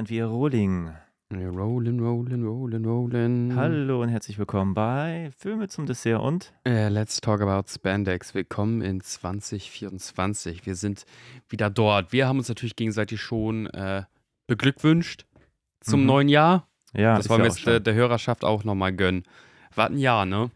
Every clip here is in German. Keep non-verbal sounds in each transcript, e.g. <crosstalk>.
und wir rolling. Wir rollen, rollen, rollen, rollen. Hallo und herzlich willkommen bei Filme zum Dessert und Äh, let's talk about Spandex. Willkommen in 2024. Wir sind wieder dort. Wir haben uns natürlich gegenseitig schon äh, beglückwünscht zum Mhm. neuen Jahr. ja, das wollen wir jetzt der, der Hörerschaft auch nochmal gönnen. War ein Jahr, ne?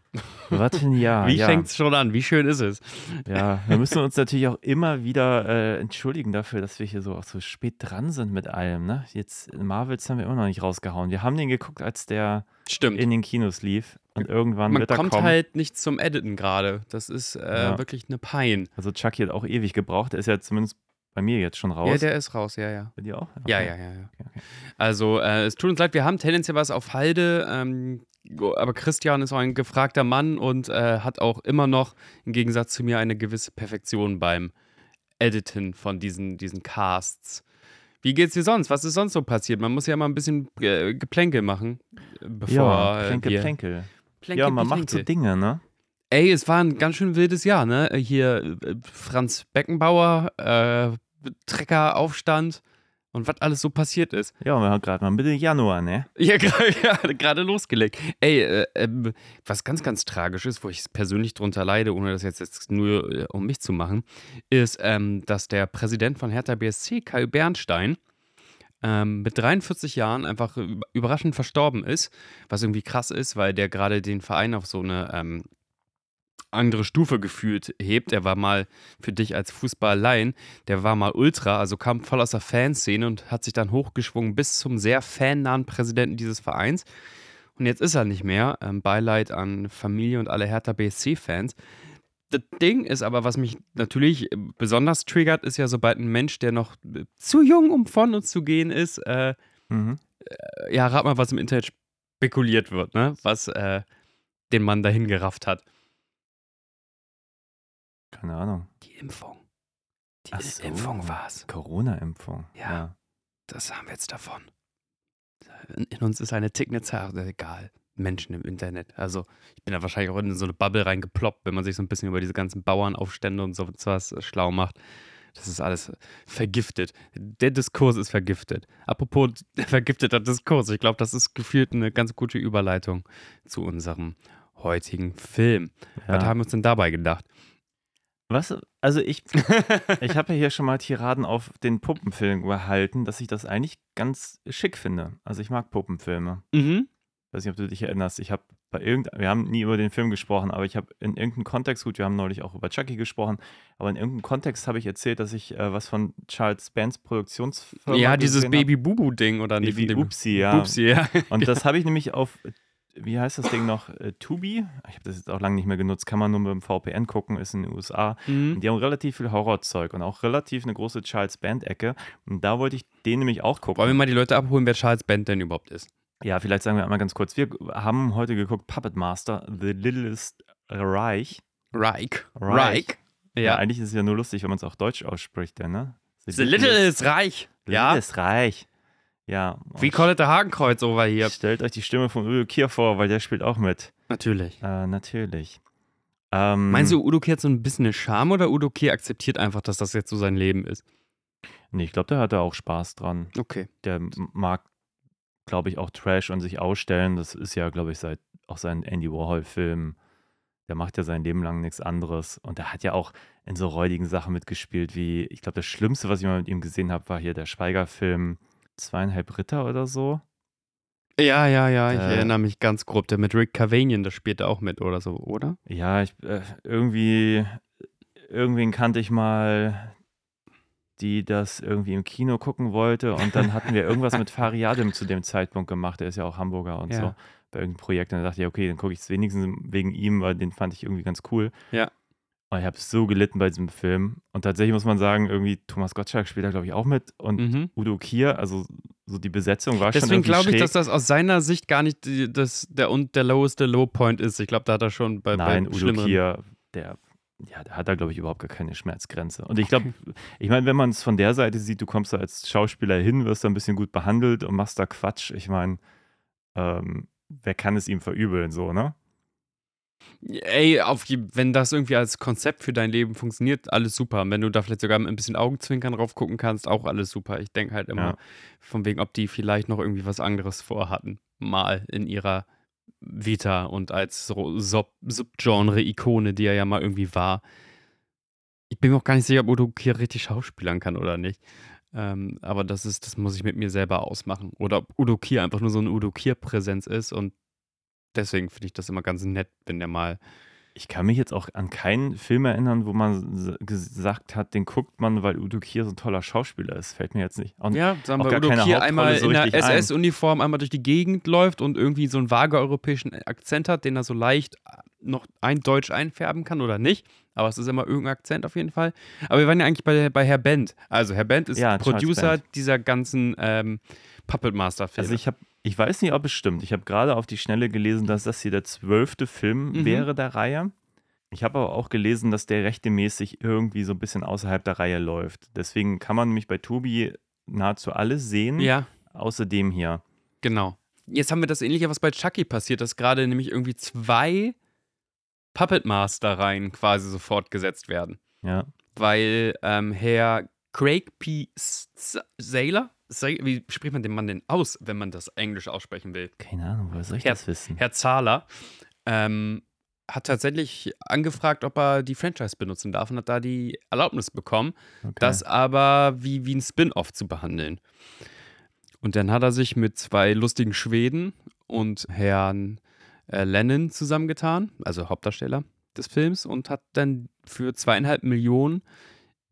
Was für ein Jahr. Wie ja. fängt's schon an? Wie schön ist es? Ja, wir müssen uns natürlich auch immer wieder äh, entschuldigen dafür, dass wir hier so auch so spät dran sind mit allem. Ne? Jetzt Marvels haben wir immer noch nicht rausgehauen. Wir haben den geguckt, als der Stimmt. in den Kinos lief und irgendwann Man wird er kommt kommen. halt nicht zum Editen gerade. Das ist äh, Ja. wirklich eine Pein. Also Chucky hat auch ewig gebraucht. Der ist ja zumindest bei mir jetzt schon raus. Ja, der ist raus, ja, ja. bei dir auch? Ja, Okay. ja, ja, ja. Okay, okay. Also, äh, es tut uns leid, wir haben tendenziell was auf Halde, ähm, aber Christian ist auch ein gefragter Mann und äh, hat auch immer noch, im Gegensatz zu mir, eine gewisse Perfektion beim Editen von diesen, diesen Casts. Wie geht's dir sonst? Was ist sonst so passiert? Man muss ja mal ein bisschen äh, Geplänkel machen, äh, bevor Ja, äh, Plänkel, wir... Plänkel. Plänkel, Ja, man macht so Plänkel. Dinge, ne? Ey, es war ein ganz schön wildes Jahr, ne? Hier äh, Franz Beckenbauer, äh, Treckeraufstand und was alles so passiert ist. Ja, wir haben gerade mal Mitte Januar, ne? Ja, <laughs> gerade ja, losgelegt. Ey, äh, ähm, was ganz, ganz tragisch ist, wo ich persönlich drunter leide, ohne das jetzt, jetzt nur äh, um mich zu machen, ist, ähm, dass der Präsident von Hertha BSC, Kai Bernstein, ähm, mit 43 Jahren einfach üb- überraschend verstorben ist, was irgendwie krass ist, weil der gerade den Verein auf so eine ähm, andere Stufe gefühlt hebt. Er war mal für dich als Fußball-Laien, der war mal Ultra, also kam voll aus der Fanszene und hat sich dann hochgeschwungen bis zum sehr fannahen Präsidenten dieses Vereins. Und jetzt ist er nicht mehr. Ähm, Beileid an Familie und alle Hertha BSC-Fans. Das Ding ist aber, was mich natürlich äh, besonders triggert, ist ja, sobald ein Mensch, der noch äh, zu jung, um von uns zu gehen ist, äh, Mhm. ja, rat mal, was im Internet spekuliert wird, ne? Was äh, den Mann dahin gerafft hat. Keine Ahnung. Die Impfung. Die so. Impfung war's. Corona-Impfung. Ja. Das haben wir jetzt davon. In, uns ist eine tickende Zahl, egal. Menschen im Internet. Also, ich bin da wahrscheinlich auch in so eine Bubble reingeploppt, wenn man sich so ein bisschen über diese ganzen Bauernaufstände und so was äh, schlau macht. Das ist alles vergiftet. Der Diskurs ist vergiftet. Apropos <laughs> vergifteter Diskurs, ich glaube, das ist gefühlt eine ganz gute Überleitung zu unserem heutigen Film. Ja. Was haben wir uns denn dabei gedacht? Was? Also ich, ich habe ja hier schon mal Tiraden auf den Puppenfilm gehalten, dass ich das eigentlich ganz schick finde. Also ich mag Puppenfilme. Mhm. weiß nicht, ob du dich erinnerst. Ich habe bei irgend, wir haben nie über den Film gesprochen, aber ich habe in irgendeinem Kontext, gut, wir haben neulich auch über Chucky gesprochen, aber in irgendeinem Kontext habe ich erzählt, dass ich äh, was von Charles Bands Produktionsfirma Ja, dieses. Baby Bubu Ding oder nicht? Baby von dem- Upsi, ja. Upsi, ja. Und das <laughs> habe ich nämlich auf, wie heißt das Ding noch, äh, Tubi? Ich habe das jetzt auch lange nicht mehr genutzt, kann man nur mit dem VPN gucken, ist in den USA. Mhm. Die haben relativ viel Horrorzeug und auch relativ eine große Charles Band-Ecke. Und da wollte ich den nämlich auch gucken. Wollen wir mal die Leute abholen, wer Charles Band denn überhaupt ist? Ja, vielleicht sagen wir einmal ganz kurz. Wir haben heute geguckt Puppet Master, The Littlest Reich. Reich. Reich. Ja. Ja. eigentlich ist es ja nur lustig, wenn man es auch deutsch ausspricht, ja, ne? The Little ist reich. Ja. Littlest Reich. Ja. Wie Colette Hakenkreuz over hier. Stellt euch die Stimme von Udo Kier vor, weil der spielt auch mit. Natürlich. Äh, natürlich. Ähm, Meinst du, Udo Kier hat so ein bisschen eine Scham oder Udo Kier akzeptiert einfach, dass das jetzt so sein Leben ist? Nee, ich glaube, der hat da auch Spaß dran. Okay. Der mag, glaube ich, auch Trash und sich ausstellen. Das ist ja, glaube ich, seit auch sein Andy Warhol-Film. Der macht ja sein Leben lang nichts anderes. Und er hat ja auch in so räudigen Sachen mitgespielt, wie, ich glaube, das Schlimmste, was ich mal mit ihm gesehen habe, war hier der Schweiger-Film Zweieinhalb Ritter oder so. Ja, ja, ja, ich Äh. erinnere mich ganz grob. Der mit Rick Cavanian, der spielt auch mit oder so, oder? Ja, ich, äh, irgendwie, irgendwen kannte ich mal, die das irgendwie im Kino gucken wollte. Und dann hatten wir irgendwas mit <laughs> Fariadim zu dem Zeitpunkt gemacht. Der ist ja auch Hamburger und Ja. so. Bei irgendeinem Projekt. Und dann dachte ich, okay, dann gucke ich es wenigstens wegen ihm, weil den fand ich irgendwie ganz cool. Ja. Und ich habe so gelitten bei diesem Film. Und tatsächlich muss man sagen, irgendwie Thomas Gottschalk spielt da, glaube ich, auch mit. Und Mhm. Udo Kier, also so die Besetzung war schon Deswegen glaube ich, dass das aus seiner Sicht gar nicht die, das, der, und der loweste Low Point ist. Ich glaube, da hat er schon bei, Nein, bei Udo Kier, der ja, da hat er, glaube ich, überhaupt gar keine Schmerzgrenze. Und ich glaube, ich meine, wenn man es von der Seite sieht, du kommst da als Schauspieler hin, wirst da ein bisschen gut behandelt und machst da Quatsch. Ich meine, ähm, wer kann es ihm verübeln, so, ne? Ey, auf, wenn das irgendwie als Konzept für dein Leben funktioniert, alles super. Und wenn du da vielleicht sogar mit ein bisschen Augenzwinkern drauf gucken kannst, auch alles super. Ich denke halt immer, Ja. von wegen, ob die vielleicht noch irgendwie was anderes vorhatten. Mal in ihrer Vita und als so Sub- Subgenre-Ikone, die er ja mal irgendwie war. Ich bin mir auch gar nicht sicher, ob Udo Kier richtig schauspielern kann oder nicht. Ähm, aber das ist, das muss ich mit mir selber ausmachen. Oder ob Udo Kier einfach nur so eine Udo Kier-Präsenz ist und deswegen finde ich das immer ganz nett, wenn der mal Ich kann mich jetzt auch an keinen Film erinnern, wo man gesagt hat, den guckt man, weil Udo Kier so ein toller Schauspieler ist. Fällt mir jetzt nicht. Und Ja, sagen wir, Udo Kier einmal so in der. SS-Uniform einmal durch die Gegend läuft und irgendwie so einen vage europäischen Akzent hat, den er so leicht noch ein Deutsch einfärben kann oder nicht. Aber es ist immer irgendein Akzent auf jeden Fall. Aber wir waren ja eigentlich bei, bei Herr Bent. Also Herr Bent ist Ja, Producer Bent. dieser ganzen ähm, Puppet Master-Filme. Also ich habe, ich weiß nicht, ob es stimmt. Ich habe gerade auf die Schnelle gelesen, dass das hier der zwölfte Film Mhm. wäre der Reihe. Ich habe aber auch gelesen, dass der rechtmäßig irgendwie so ein bisschen außerhalb der Reihe läuft. Deswegen kann man nämlich bei Tobi nahezu alles sehen, ja, außer dem hier. genau. Jetzt haben wir das ähnliche, was bei Chucky passiert, dass gerade nämlich irgendwie zwei Puppet Master-Reihen quasi so fortgesetzt werden. Ja. weil ähm, Herr Craig P. S- S- Saylor, Wie spricht man den Mann denn aus, wenn man das Englisch aussprechen will? Keine Ahnung, woher soll ich Herr- das wissen? Herr Zahler ähm, hat tatsächlich angefragt, ob er die Franchise benutzen darf und hat da die Erlaubnis bekommen, Okay. das aber wie, wie ein Spin-off zu behandeln. Und dann hat er sich mit zwei lustigen Schweden und Herrn äh, Lennon zusammengetan, also Hauptdarsteller des Films, und hat dann für zweieinhalb Millionen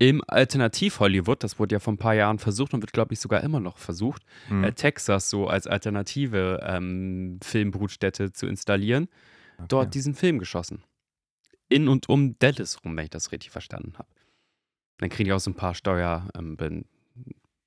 im Alternativ-Hollywood, das wurde ja vor ein paar Jahren versucht und wird, glaube ich, sogar immer noch versucht, Hm. äh, Texas so als alternative ähm, Filmbrutstätte zu installieren, dort Okay. diesen Film geschossen. In und um Dallas rum, wenn ich das richtig verstanden habe. Dann kriegen die auch so ein paar Steuer, ähm,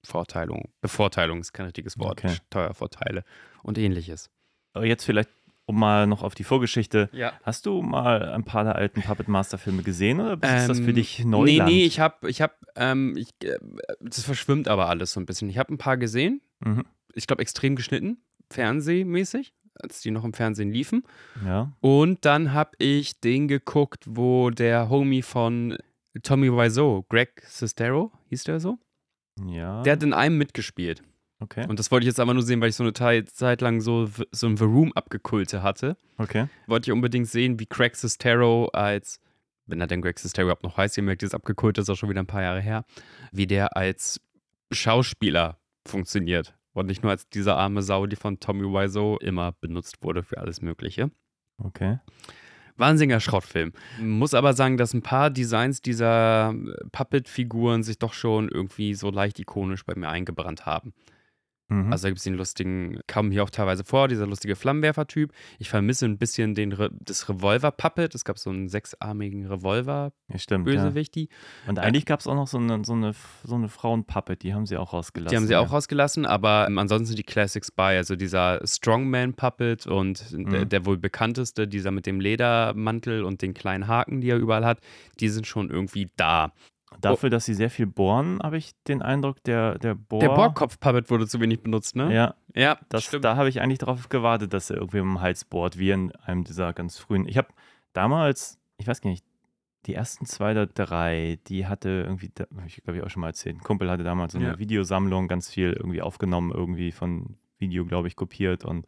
Vorteilung, Bevorteilung ist kein richtiges Wort, Okay. Steuervorteile und ähnliches. Aber jetzt vielleicht, um mal noch auf die Vorgeschichte. Ja. Hast du mal ein paar der alten Puppet Master Filme gesehen oder ist das für dich Ähm, Neuland? Nee, nee, ich habe, ich habe, ähm, ich, äh, das verschwimmt aber alles so ein bisschen. Ich habe ein paar gesehen, Mhm. ich glaube extrem geschnitten, fernsehmäßig, als die noch im Fernsehen liefen. Ja. Und dann habe ich den geguckt, wo der Homie von Tommy Wiseau, Greg Sestero, hieß der so? Ja. Der hat in einem mitgespielt. Okay. Und das wollte ich jetzt aber nur sehen, weil ich so eine Zeit lang so, so ein The Room abgekulte hatte. Okay. Wollte ich unbedingt sehen, wie Greg Sestero als, wenn er denn Greg Sestero überhaupt noch heißt, ihr merkt, dieses abgekulte ist auch schon wieder ein paar Jahre her, wie der als Schauspieler funktioniert. Und nicht nur als diese arme Sau, die von Tommy Wiseau immer benutzt wurde für alles Mögliche. Okay. Wahnsinniger Schrottfilm. Muss aber sagen, dass ein paar Designs dieser Puppet-Figuren sich doch schon irgendwie so leicht ikonisch bei mir eingebrannt haben. Mhm. Also da gibt es den lustigen, kam hier auch teilweise vor, dieser lustige Flammenwerfer-Typ. Ich vermisse ein bisschen den Re das Revolver-Puppet. Es gab so einen sechsarmigen Revolver-Bösewicht. ja. Und eigentlich gab es auch noch so eine, so eine, so eine Frauenpuppet, die haben sie auch rausgelassen. Die haben sie ja. auch rausgelassen, aber ähm, ansonsten die Classics bei. Also dieser Strongman-Puppet und der, Mhm. der wohl bekannteste, dieser mit dem Ledermantel und den kleinen Haken, die er überall hat, die sind schon irgendwie da. Dafür, dass sie sehr viel bohren, habe ich den Eindruck, der, der Bohr. Der Borgkopf-Puppet wurde zu wenig benutzt, ne? Ja, ja das, stimmt. da habe ich eigentlich darauf gewartet, dass er irgendwie im Hals bohrt, wie in einem dieser ganz frühen. Ich habe damals, ich weiß gar nicht, die ersten zwei oder drei, die hatte irgendwie, ich glaube ich auch schon mal erzählt, ein Kumpel hatte damals so eine Ja. Videosammlung, ganz viel irgendwie aufgenommen, irgendwie von Video, glaube ich, kopiert und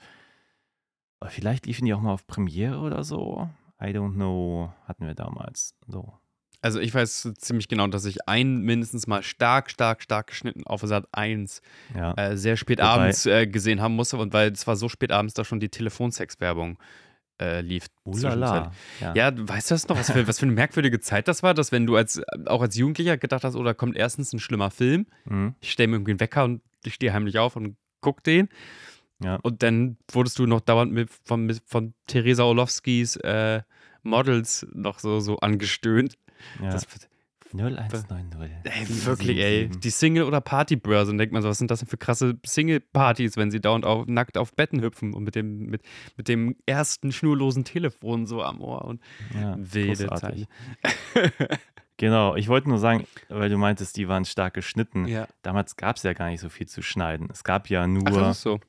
aber vielleicht liefen die auch mal auf Premiere oder so. I don't know, hatten wir damals. So. Also ich weiß ziemlich genau, dass ich einen mindestens mal stark, stark, stark geschnitten auf Sat 1 Ja. äh, sehr spät Wobei- abends äh, gesehen haben musste und weil es war so spät abends, da schon die Telefonsex-Werbung äh, lief. Ulala. Ja. Ja, weißt du das noch, was für, was für eine merkwürdige Zeit das war, dass wenn du als auch als Jugendlicher gedacht hast, oh, da kommt erstens ein schlimmer Film, Mhm. ich stelle mir irgendwie einen Wecker und ich stehe heimlich auf und guck den. Ja. Und dann wurdest du noch dauernd mit, von, von Theresa Orlowskis äh, Models noch so, so angestöhnt. ja. Das 0190. Ey, wirklich, ey. Die Single- oder Partybörse. Und denkt man so, was sind das denn für krasse Single-Partys, wenn sie dauernd auf, nackt auf Betten hüpfen und mit dem, mit, mit dem ersten schnurlosen Telefon so am Ohr und Ja, wilde. Zeiten. <laughs> Genau, ich wollte nur sagen, weil du meintest, die waren stark geschnitten. Ja. Damals gab es ja gar nicht so viel zu schneiden. Es gab ja Ach, nur, das ist so.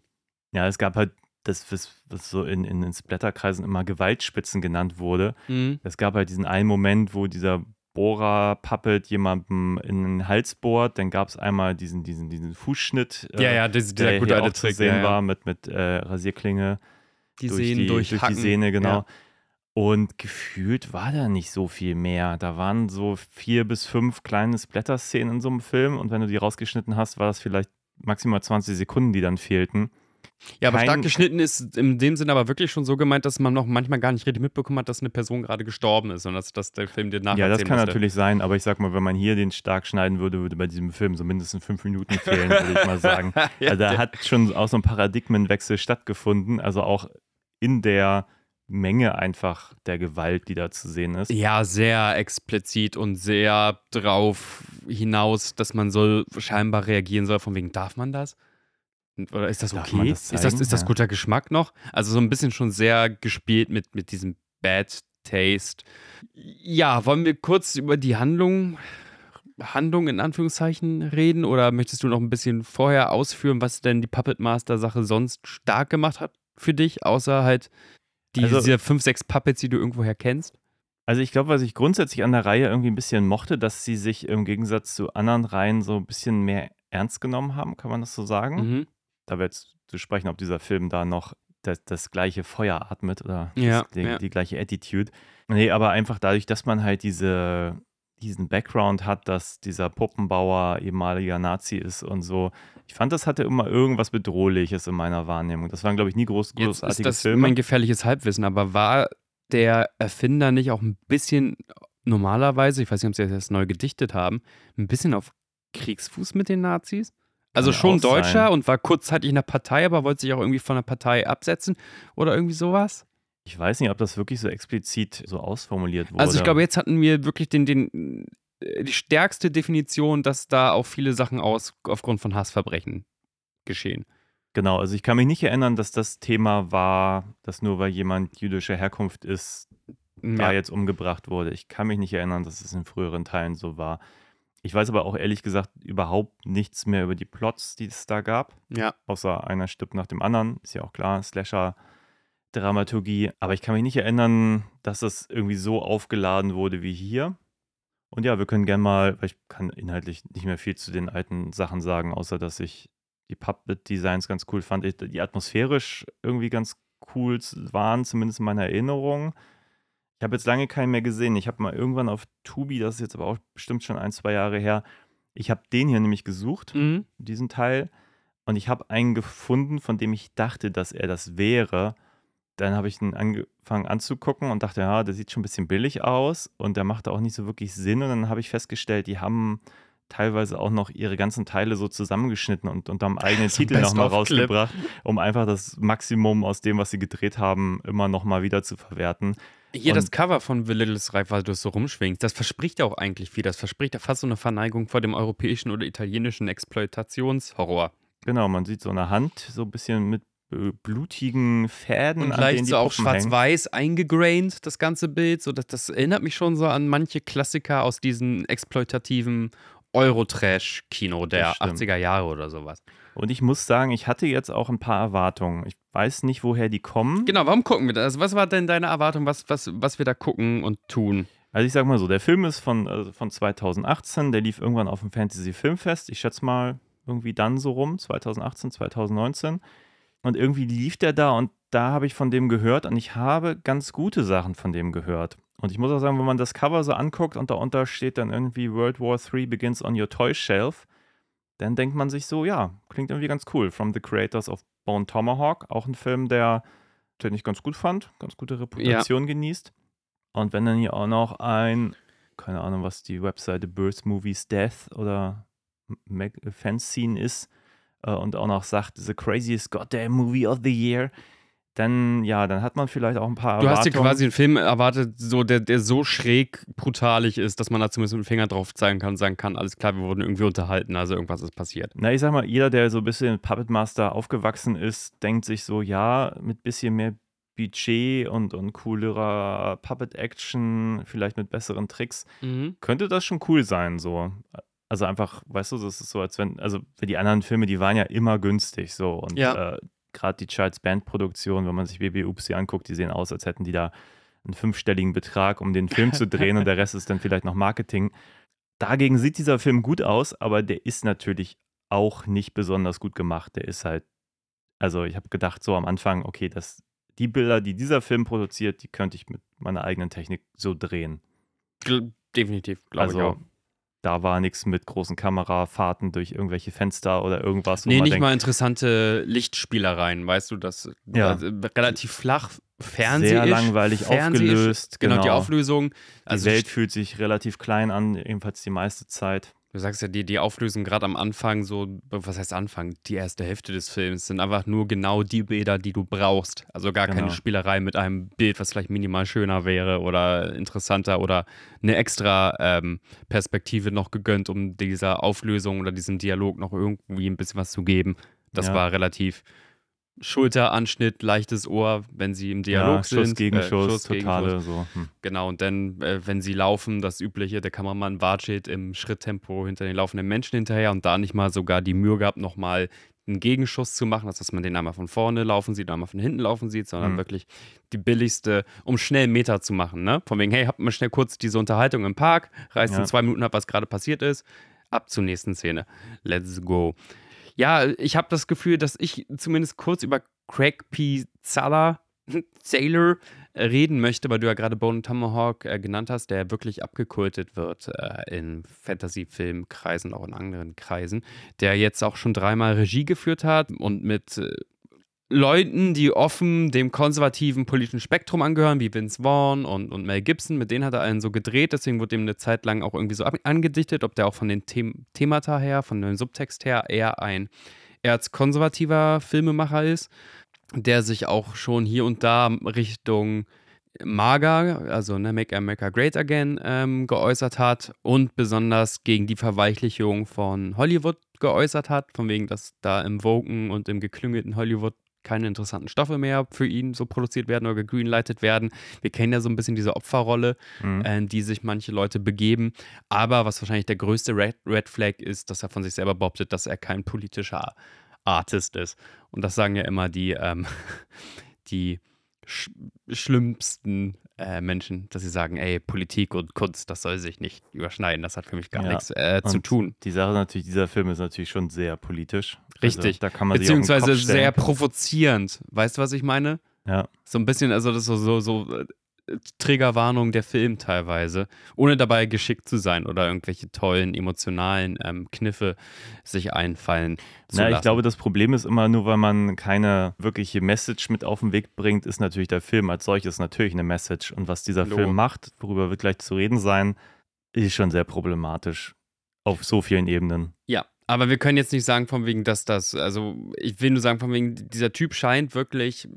ja, es gab halt das, was, was so in, in den Splatterkreisen immer Gewaltspitzen genannt wurde. Mhm. Es gab halt diesen einen Moment, wo dieser Bohrer-Puppet jemandem in den Hals bohrt. Dann gab es einmal diesen, diesen, diesen Fußschnitt, äh, Ja, ja, das, dieser der gute alte auch zu Trick. sehen ja, ja. war mit, mit äh, Rasierklinge Die durch, Sehnen die, durch die durchhacken. Sehne, genau. Ja. Und gefühlt war da nicht so viel mehr. Da waren so vier bis fünf kleine Splatter-Szenen in so einem Film und wenn du die rausgeschnitten hast, war das vielleicht maximal 20 Sekunden, die dann fehlten. Ja, aber stark geschnitten ist in dem Sinne aber wirklich schon so gemeint, dass man noch manchmal gar nicht richtig mitbekommen hat, dass eine Person gerade gestorben ist und dass, dass der Film dir nacherzählen ja, das kann musste. natürlich sein, aber ich sag mal, wenn man hier den stark schneiden würde, würde bei diesem Film so mindestens fünf Minuten fehlen, würde ich mal <laughs> sagen. Ja, also da hat schon auch so ein Paradigmenwechsel stattgefunden, also auch in der Menge einfach der Gewalt, die da zu sehen ist. Ja, sehr explizit und sehr drauf hinaus, dass man so scheinbar reagieren soll, von wegen, darf man das? Oder ist das okay? das ist, das, ist das guter Geschmack noch? Also so ein bisschen schon sehr gespielt mit, mit diesem Bad Taste. Ja, wollen wir kurz über die Handlung, Handlung in Anführungszeichen reden? Oder möchtest du noch ein bisschen vorher ausführen, was denn die Puppet Master Sache sonst stark gemacht hat für dich, außer halt die, Also- diese fünf, sechs Puppets, die du irgendwoher kennst? Also ich glaube, was ich grundsätzlich an der Reihe irgendwie ein bisschen mochte, dass sie sich im Gegensatz zu anderen Reihen so ein bisschen mehr ernst genommen haben, kann man das so sagen? Mhm. Da wird zu sprechen, ob dieser Film da noch das, das gleiche Feuer atmet oder Ja, das, die, ja. die gleiche Attitude. Nee, aber einfach dadurch, dass man halt diese, diesen Background hat, dass dieser Puppenbauer ehemaliger Nazi ist und so. Ich fand, das hatte immer irgendwas Bedrohliches in meiner Wahrnehmung. Das waren, glaube ich, nie groß, Jetzt großartige ist das Filme. mein gefährliches Halbwissen, aber war der Erfinder nicht auch ein bisschen normalerweise, ich weiß nicht, ob sie das neu gedichtet haben, ein bisschen auf Kriegsfuß mit den Nazis? Also schon Deutscher sein. und war kurzzeitig in der Partei, aber wollte sich auch irgendwie von der Partei absetzen oder irgendwie sowas? Ich weiß nicht, ob das wirklich so explizit so ausformuliert wurde. Also ich glaube, jetzt hatten wir wirklich den, den, äh, die stärkste Definition, dass da auch viele Sachen aus, aufgrund von Hassverbrechen geschehen. Genau, also ich kann mich nicht erinnern, dass das Thema war, dass nur weil jemand jüdischer Herkunft ist, da Ja. jetzt umgebracht wurde. Ich kann mich nicht erinnern, dass es in früheren Teilen so war. Ich weiß aber auch ehrlich gesagt überhaupt nichts mehr über die Plots, die es da gab. ja. Außer einer stirbt nach dem anderen. Ist ja auch klar, Slasher-Dramaturgie. Aber ich kann mich nicht erinnern, dass das irgendwie so aufgeladen wurde wie hier. Und ja, wir können gerne mal, weil ich kann inhaltlich nicht mehr viel zu den alten Sachen sagen, außer dass ich die Puppet-Designs ganz cool fand, die atmosphärisch irgendwie ganz cool waren, zumindest in meiner Erinnerung. Ich habe jetzt lange keinen mehr gesehen. Ich habe mal irgendwann auf Tubi, das ist jetzt aber auch bestimmt schon ein, zwei Jahre her, ich habe den hier nämlich gesucht, Mhm. diesen Teil, und ich habe einen gefunden, von dem ich dachte, dass er das wäre. Dann habe ich ihn angefangen anzugucken und dachte, ja, der sieht schon ein bisschen billig aus und der machte auch nicht so wirklich Sinn. Und dann habe ich festgestellt, die haben teilweise auch noch ihre ganzen Teile so zusammengeschnitten und unter einem <laughs> eigenen So Titel nochmal rausgebracht, um einfach das Maximum aus dem, was sie gedreht haben, immer nochmal wieder zu verwerten. Hier Und- das Cover von The Little Stripe, weil du es so rumschwingst, das verspricht ja auch eigentlich viel. Das verspricht ja fast so eine Verneigung vor dem europäischen oder italienischen Exploitationshorror. Genau, man sieht so eine Hand, so ein bisschen mit äh, blutigen Fäden, Und an denen leicht so hängen. schwarz-weiß eingegraint, das ganze Bild. So, das, das erinnert mich schon so an manche Klassiker aus diesem exploitativen Eurotrash-Kino der Das stimmt. 80er Jahre oder sowas. Und ich muss sagen, ich hatte jetzt auch ein paar Erwartungen. Ich weiß nicht, woher die kommen. Genau, warum gucken wir das? Was war denn deine Erwartung, was, was, was wir da gucken und tun? Also ich sag mal so, der Film ist von, also von 2018, der lief irgendwann auf dem Fantasy Filmfest. Ich schätze mal irgendwie dann so rum, 2018, 2019. Und irgendwie lief der da und da habe ich von dem gehört und ich habe ganz gute Sachen von dem gehört. Und ich muss auch sagen, wenn man das Cover so anguckt und darunter steht dann irgendwie World War III begins on your toy shelf, dann denkt man sich so, ja, klingt irgendwie ganz cool. From the creators of Bone Tomahawk, auch ein Film, der, den ich ganz gut fand, ganz gute Reputation genießt. Und wenn dann hier auch noch ein, keine Ahnung, was die Webseite Birth Movies Death oder Mag Fanscene ist äh, und auch noch sagt, the craziest goddamn movie of the year, dann, ja, dann hat man vielleicht auch ein paar Du hast dir quasi einen Film erwartet, so, der, der so schräg brutalig ist, dass man da zumindest mit dem Finger drauf zeigen kann und sagen kann, alles klar, wir wurden irgendwie unterhalten, also irgendwas ist passiert. Na, ich sag mal, jeder, der so ein bisschen mit Puppet Master aufgewachsen ist, denkt sich so, ja, mit bisschen mehr Budget und, und coolerer Puppet-Action, vielleicht mit besseren Tricks, Mhm. könnte das schon cool sein, so. Also einfach, weißt du, das ist so, als wenn, also die anderen Filme, die waren ja immer günstig, so. Und Ja. äh, gerade die Charles Band-Produktion, wenn man sich BB Upsi anguckt, die sehen aus, als hätten die da einen fünfstelligen Betrag, um den Film zu drehen und der Rest ist dann vielleicht noch Marketing. Dagegen sieht dieser Film gut aus, aber der ist natürlich auch nicht besonders gut gemacht. Der ist halt, also ich habe gedacht so am Anfang, okay, das, die Bilder, die dieser Film produziert, die könnte ich mit meiner eigenen Technik so drehen. Definitiv, glaube ich Also auch. Da war nichts mit großen Kamerafahrten durch irgendwelche Fenster oder irgendwas. Nee, nicht denkt, mal interessante Lichtspielereien, weißt du, das Ja. also relativ flach, Fernseh sehr langweilig Fernseh aufgelöst. Genau, die genau. Auflösung. Also die Welt fühlt sich relativ klein an, jedenfalls die meiste Zeit. Du sagst ja, die, die Auflösung gerade am Anfang, so, was heißt Anfang? Die erste Hälfte des Films sind einfach nur genau die Bilder, die du brauchst. Also gar keine Genau. Spielerei mit einem Bild, was vielleicht minimal schöner wäre oder interessanter oder eine extra ähm, Perspektive noch gegönnt, um dieser Auflösung oder diesem Dialog noch irgendwie ein bisschen was zu geben. Das Ja. war relativ Schulteranschnitt, leichtes Ohr, wenn sie im Dialog ja, sind. Schuss gegen äh, Schuss, totale so. Hm. Genau, und dann, äh, wenn sie laufen, das Übliche, der Kameramann watschelt im Schritttempo hinter den laufenden Menschen hinterher und da nicht mal sogar die Mühe gehabt, nochmal einen Gegenschuss zu machen, also dass man den einmal von vorne laufen sieht, einmal von hinten laufen sieht, sondern Mhm. wirklich die billigste, um schnell einen Meter zu machen, ne? Von wegen, hey, habt mal schnell kurz diese Unterhaltung im Park, reißt Ja. in zwei Minuten ab, was gerade passiert ist, ab zur nächsten Szene. Let's go. Ja, ich habe das Gefühl, dass ich zumindest kurz über Craig P. Zala, Sailor, äh, reden möchte, weil du ja gerade Bone Tomahawk äh, genannt hast, der wirklich abgekultet wird äh, in Fantasy-Filmkreisen, auch in anderen Kreisen, der jetzt auch schon dreimal Regie geführt hat und mit äh, Leuten, die offen dem konservativen politischen Spektrum angehören, wie Vince Vaughn und, und Mel Gibson, mit denen hat er einen so gedreht, deswegen wurde ihm eine Zeit lang auch irgendwie so angedichtet, ob der auch von den Them Themata her, von dem Subtext her eher ein erzkonservativer Filmemacher ist, der sich auch schon hier und da Richtung MAGA, also ne, Make America Great Again, ähm, geäußert hat und besonders gegen die Verweichlichung von Hollywood geäußert hat, von wegen, dass da im Woken und im geklüngelten Hollywood keine interessanten Stoffe mehr für ihn so produziert werden oder gegreenlightet werden. Wir kennen ja so ein bisschen diese Opferrolle, Mhm. äh, die sich manche Leute begeben. Aber was wahrscheinlich der größte Red, Red Flag ist, dass er von sich selber behauptet, dass er kein politischer Artist ist. Und das sagen ja immer die, ähm, <laughs> die sch schlimmsten äh, Menschen, dass sie sagen, ey, Politik und Kunst, das soll sich nicht überschneiden. Das hat für mich gar Ja. nichts äh, zu tun. Die Sache ist natürlich, dieser Film ist natürlich schon sehr politisch. Richtig. Also, da kann man sich auf den Beziehungsweise sehr provozierend. Weißt du, was ich meine? Ja. So ein bisschen, also das ist so, so, so äh, Triggerwarnung der Film teilweise, ohne dabei geschickt zu sein oder irgendwelche tollen emotionalen ähm, Kniffe sich einfallen zu Na, lassen. ich glaube, das Problem ist immer nur, weil man keine wirkliche Message mit auf den Weg bringt, ist natürlich der Film als solches natürlich eine Message. Und was dieser Logo. Film macht, worüber wird gleich zu reden sein, ist schon sehr problematisch. Auf so vielen Ebenen. Ja, aber wir können jetzt nicht sagen, von wegen, dass das, also ich will nur sagen, von wegen, dieser Typ scheint wirklich,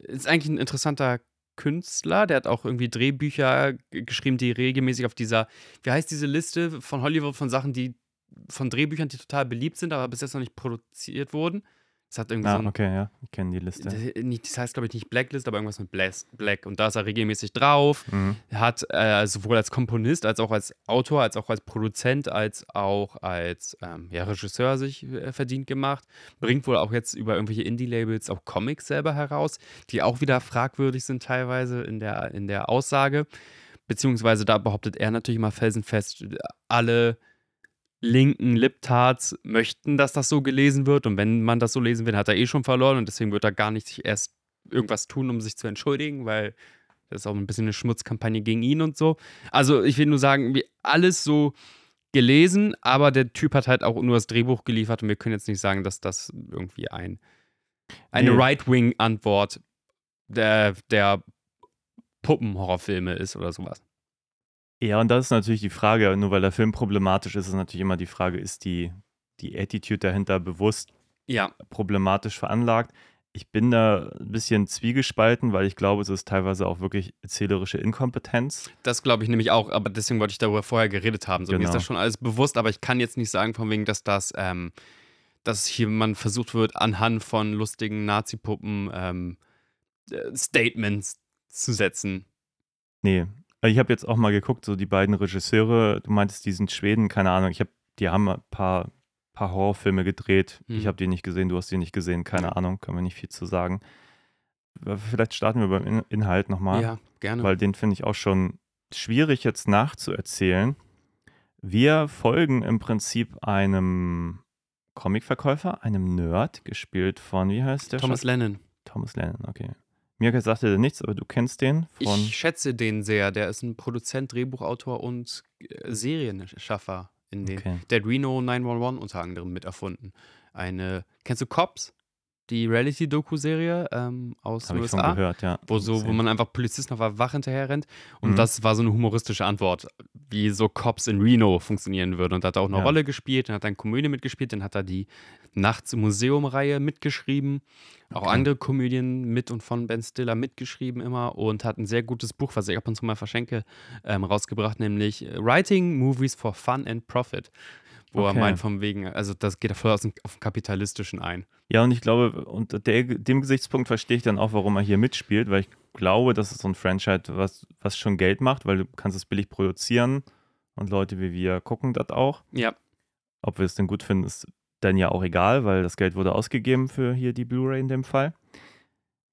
ist eigentlich ein interessanter Künstler, der hat auch irgendwie Drehbücher geschrieben, die regelmäßig auf dieser, wie heißt diese Liste von Hollywood von Sachen, die, von Drehbüchern, die total beliebt sind, aber bis jetzt noch nicht produziert wurden. Das hat irgendwie Ah, so ein, okay, ja, ich kenne die Liste. das, heißt, glaube ich, nicht Blacklist, aber irgendwas mit Black. Und da ist er regelmäßig drauf. Mhm. Hat äh, sowohl als Komponist, als auch als Autor, als auch als Produzent, als auch als ähm, ja, Regisseur sich äh, verdient gemacht. Bringt wohl auch jetzt über irgendwelche Indie-Labels auch Comics selber heraus, die auch wieder fragwürdig sind teilweise in der, in der Aussage. Beziehungsweise da behauptet er natürlich mal felsenfest, alle linken Liptards möchten, dass das so gelesen wird. Und wenn man das so lesen will, hat er eh schon verloren. Und deswegen wird er gar nicht erst irgendwas tun, um sich zu entschuldigen, weil das ist auch ein bisschen eine Schmutzkampagne gegen ihn und so. Also ich will nur sagen, wie alles so gelesen, aber der Typ hat halt auch nur das Drehbuch geliefert und wir können jetzt nicht sagen, dass das irgendwie ein, eine Nee. Right-Wing-Antwort der, der Puppenhorrorfilme ist oder sowas. Ja, und das ist natürlich die Frage, nur weil der Film problematisch ist, ist natürlich immer die Frage, ist die, die Attitude dahinter bewusst Ja, problematisch veranlagt? ich bin da ein bisschen zwiegespalten, weil ich glaube, es ist teilweise auch wirklich erzählerische Inkompetenz. Das glaube ich nämlich auch, aber deswegen wollte ich darüber vorher geredet haben. So, Mir ist Genau. das schon alles bewusst, aber ich kann jetzt nicht sagen, von wegen, dass das, ähm, dass hier man versucht wird, anhand von lustigen Nazi-Puppen ähm, äh, Statements zu setzen. Nee, ich habe jetzt auch mal geguckt, so die beiden Regisseure, du meintest, die sind Schweden, keine Ahnung, ich habe, die haben ein paar, paar Horrorfilme gedreht. Ich Mhm. habe die nicht gesehen, du hast die nicht gesehen, keine. Ahnung, können wir nicht viel zu sagen. Vielleicht starten wir beim In Inhalt nochmal. Ja, gerne. weil den finde ich auch schon schwierig jetzt nachzuerzählen. Wir folgen im Prinzip einem Comicverkäufer, einem Nerd, gespielt von, wie heißt der? Thomas? Lennon. Thomas Lennon, okay. Mir sagte der nichts, aber du kennst den von. Ich schätze den sehr. Der ist ein Produzent, Drehbuchautor und äh, Serienschaffer in den. Okay. Der Reno 911 unter anderem mit erfunden. Eine, kennst du Cops? Die Reality-Doku-Serie ähm, aus den Habe ich USA? gehört, ja. wo, so, wo man einfach Polizisten auf der Wache hinterher rennt. Und Mhm. das war so eine humoristische Antwort, wie so Cops in Reno funktionieren würde. Und da hat er auch eine Ja. Rolle gespielt, dann hat er eine Komödie mitgespielt, dann hat er die Nachts im Museum-Reihe mitgeschrieben. Auch Okay. andere Komödien mit und von Ben Stiller mitgeschrieben immer und hat ein sehr gutes Buch, was ich ab und zu mal verschenke, ähm, rausgebracht, nämlich Writing Movies for Fun and Profit. Wo er Okay. meint, von wegen, also das geht voll aus dem, auf den Kapitalistischen ein. Ja, und ich glaube, unter der, dem Gesichtspunkt verstehe ich dann auch, warum er hier mitspielt, weil ich glaube, das ist so ein Franchise, was, was schon Geld macht, weil du kannst es billig produzieren und Leute wie wir gucken das auch. Ja, Ob wir es denn gut finden, ist dann ja auch egal, weil das Geld wurde ausgegeben für hier die Blu-ray in dem Fall.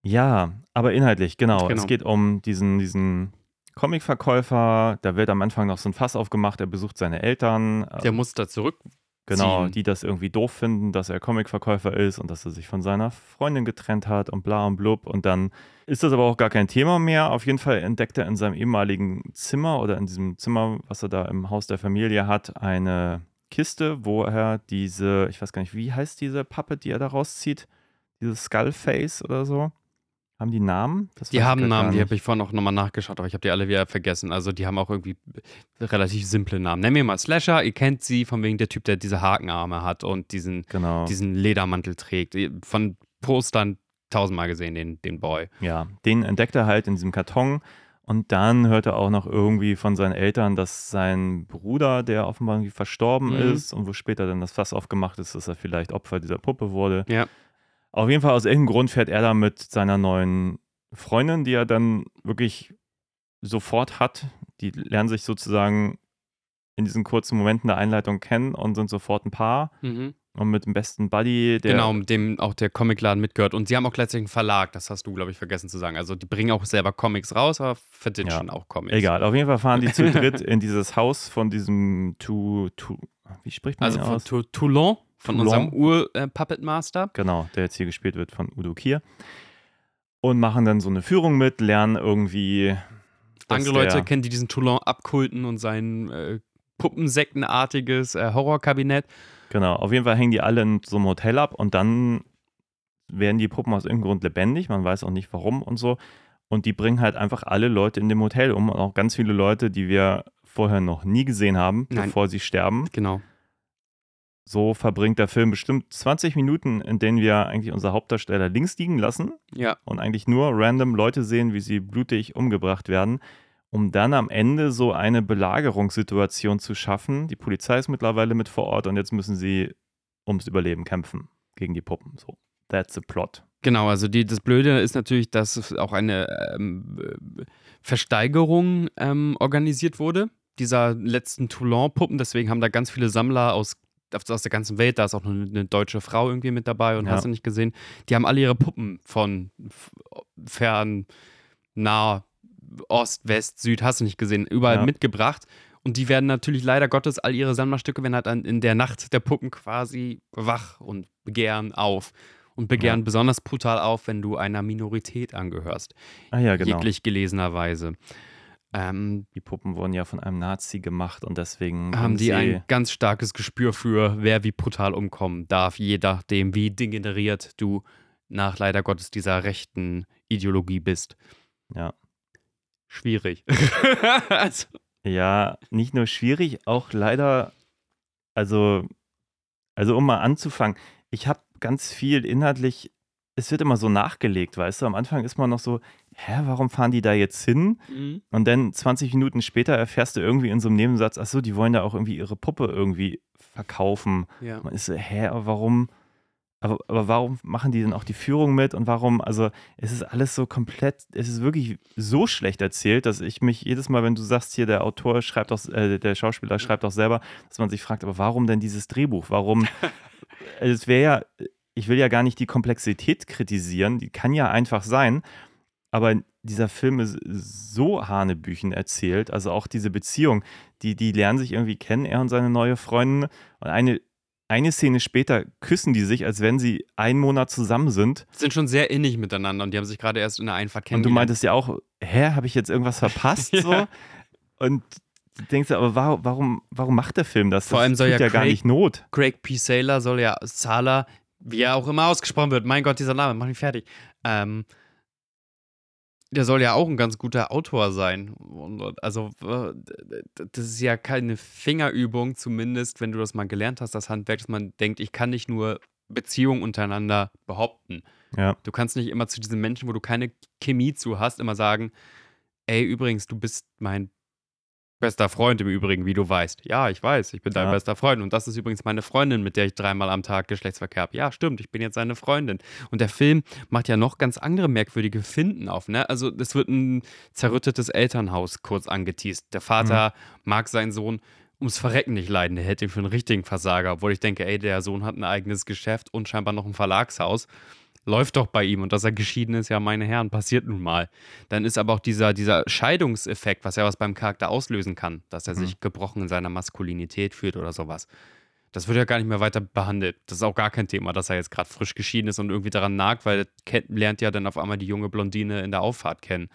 Ja, aber inhaltlich, genau. Genau. Es geht um diesen, diesen Comicverkäufer, da wird am Anfang noch so ein Fass aufgemacht, er besucht seine Eltern. der muss da zurück. Genau, die das irgendwie doof finden, dass er Comicverkäufer ist und dass er sich von seiner Freundin getrennt hat und bla und blub. Und dann ist das aber auch gar kein Thema mehr. Auf jeden Fall entdeckt er in seinem ehemaligen Zimmer oder in diesem Zimmer, was er da im Haus der Familie hat, eine Kiste, wo er diese, ich weiß gar nicht, wie heißt diese Pappe, die er da rauszieht? Dieses Skullface oder so? Haben die Namen? Das Die haben Namen, die habe ich vorhin auch nochmal nachgeschaut, aber ich habe die alle wieder vergessen. Also die haben auch irgendwie relativ simple Namen. Nennen wir mal Slasher, ihr kennt sie von wegen der Typ, der diese Hakenarme hat und diesen, Genau. diesen Ledermantel trägt. Von Postern tausendmal gesehen, den, den Boy. Ja, den entdeckt er halt in diesem Karton. Und dann hört er auch noch irgendwie von seinen Eltern, dass sein Bruder, der offenbar irgendwie verstorben Mhm. ist und wo später dann das Fass aufgemacht ist, dass er vielleicht Opfer dieser Puppe wurde. Ja. Auf jeden Fall aus irgendeinem Grund fährt er da mit seiner neuen Freundin, die er dann wirklich sofort hat. Die lernen sich sozusagen in diesen kurzen Momenten der Einleitung kennen und sind sofort ein Paar. Und mit dem besten Buddy, der genau, mit dem auch der Comicladen mitgehört. Und sie haben auch gleichzeitig einen Verlag, das hast du, glaube ich, vergessen zu sagen. Also die bringen auch selber Comics raus, aber verditchen Ja, auch Comics. Egal, auf jeden Fall fahren die <laughs> zu dritt in dieses Haus von diesem Tu, Tu, wie spricht man Also von aus? Tou- Toulon, von Toulon. unserem Ur-Puppet Master. Genau, der jetzt hier gespielt wird von Udo Kier. Und machen dann so eine Führung mit, lernen irgendwie. Andere Leute kennen, die diesen Toulon abkulten und sein äh, puppensektenartiges äh, Horrorkabinett. Genau, auf jeden Fall hängen die alle in so einem Hotel ab und dann werden die Puppen aus irgendeinem Grund lebendig, man weiß auch nicht warum und so. Und die bringen halt einfach alle Leute in dem Hotel um und auch ganz viele Leute, die wir vorher noch nie gesehen haben, Nein. bevor sie sterben. Genau. So verbringt der Film bestimmt 20 Minuten, in denen wir eigentlich unser Hauptdarsteller links liegen lassen Ja. und eigentlich nur random Leute sehen, wie sie blutig umgebracht werden, um dann am Ende so eine Belagerungssituation zu schaffen. Die Polizei ist mittlerweile mit vor Ort und jetzt müssen sie ums Überleben kämpfen gegen die Puppen. So, that's the plot. Genau, also die, das Blöde ist natürlich, dass auch eine ähm, äh, Versteigerung ähm, organisiert wurde, dieser letzten Toulon-Puppen. Deswegen haben da ganz viele Sammler aus, aus der ganzen Welt, da ist auch noch eine, eine deutsche Frau irgendwie mit dabei und Ja. hast du nicht gesehen, die haben alle ihre Puppen von fern, nah, Ost, West, Süd, hast du nicht gesehen, überall Ja. mitgebracht. Und die werden natürlich leider Gottes, all ihre Sammlerstücke werden halt dann in der Nacht der Puppen quasi wach und begehren auf. Und begehren Ja. besonders brutal auf, wenn du einer Minorität angehörst. Ah ja, genau. Jeglich gelesenerweise. Ähm, Die Puppen wurden ja von einem Nazi gemacht und deswegen haben die sie, ein ganz starkes Gespür für, wer wie brutal umkommen darf, je nachdem, wie degeneriert du nach leider Gottes dieser rechten Ideologie bist. Ja. Schwierig. <laughs> also, Ja, nicht nur schwierig, auch leider, also, also um mal anzufangen, ich habe ganz viel inhaltlich es wird immer so nachgelegt, weißt du? Am Anfang ist man noch so, hä, warum fahren die da jetzt hin? Mhm. Und dann 20 Minuten später erfährst du irgendwie in so einem Nebensatz, ach so, die wollen da auch irgendwie ihre Puppe irgendwie verkaufen. Ja. Man ist so, hä, aber warum, aber, aber warum machen die denn auch die Führung mit und warum, also es ist alles so komplett, es ist wirklich so schlecht erzählt, dass ich mich jedes Mal, wenn du sagst, hier der Autor schreibt auch, äh, der Schauspieler schreibt auch selber, dass man sich fragt, aber warum denn dieses Drehbuch? Warum, <laughs> es wäre ja, ich will ja gar nicht die Komplexität kritisieren, die kann ja einfach sein, aber dieser Film ist so Hanebüchen erzählt, also auch diese Beziehung, die, die lernen sich irgendwie kennen, er und seine neue Freundin. Und eine, eine Szene später küssen die sich, als wenn sie einen Monat zusammen sind. Sind schon sehr innig miteinander und die haben sich gerade erst in der Einfahrt Und du kennengelernt. meintest ja auch, hä, habe ich jetzt irgendwas verpasst? <laughs> Ja. so? Und du denkst, aber warum, warum, warum macht der Film das? Vor das allem soll tut ja ja gar Craig- nicht Not. Craig P. Saylor soll ja Sala, wie er auch immer ausgesprochen wird, mein Gott, dieser Name, mach mich fertig. Ähm, der soll ja auch ein ganz guter Autor sein. Also, das ist ja keine Fingerübung, zumindest, wenn du das mal gelernt hast, das Handwerk, dass man denkt, ich kann nicht nur Beziehungen untereinander behaupten. Ja. Du kannst nicht immer zu diesen Menschen, wo du keine Chemie zu hast, immer sagen, ey, übrigens, du bist mein bester Freund im Übrigen, wie du weißt. Ja, ich weiß, ich bin dein Ja. bester Freund. Und das ist übrigens meine Freundin, mit der ich dreimal am Tag Geschlechtsverkehr habe. Ja, stimmt, ich bin jetzt seine Freundin. Und der Film macht ja noch ganz andere merkwürdige Finden auf. Ne? Also es wird ein zerrüttetes Elternhaus kurz angeteased. Der Vater mag seinen Sohn ums Verrecken nicht leiden. Der hält ihn für einen richtigen Versager. Obwohl ich denke, ey, der Sohn hat ein eigenes Geschäft und scheinbar noch ein Verlagshaus läuft doch bei ihm und dass er geschieden ist, ja, meine Herren, passiert nun mal. Dann ist aber auch dieser, dieser Scheidungseffekt, was ja was beim Charakter auslösen kann, dass er sich gebrochen in seiner Maskulinität fühlt oder sowas. Das wird ja gar nicht mehr weiter behandelt. Das ist auch gar kein Thema, dass er jetzt gerade frisch geschieden ist und irgendwie daran nagt, weil er lernt ja dann auf einmal die junge Blondine in der Auffahrt kennen.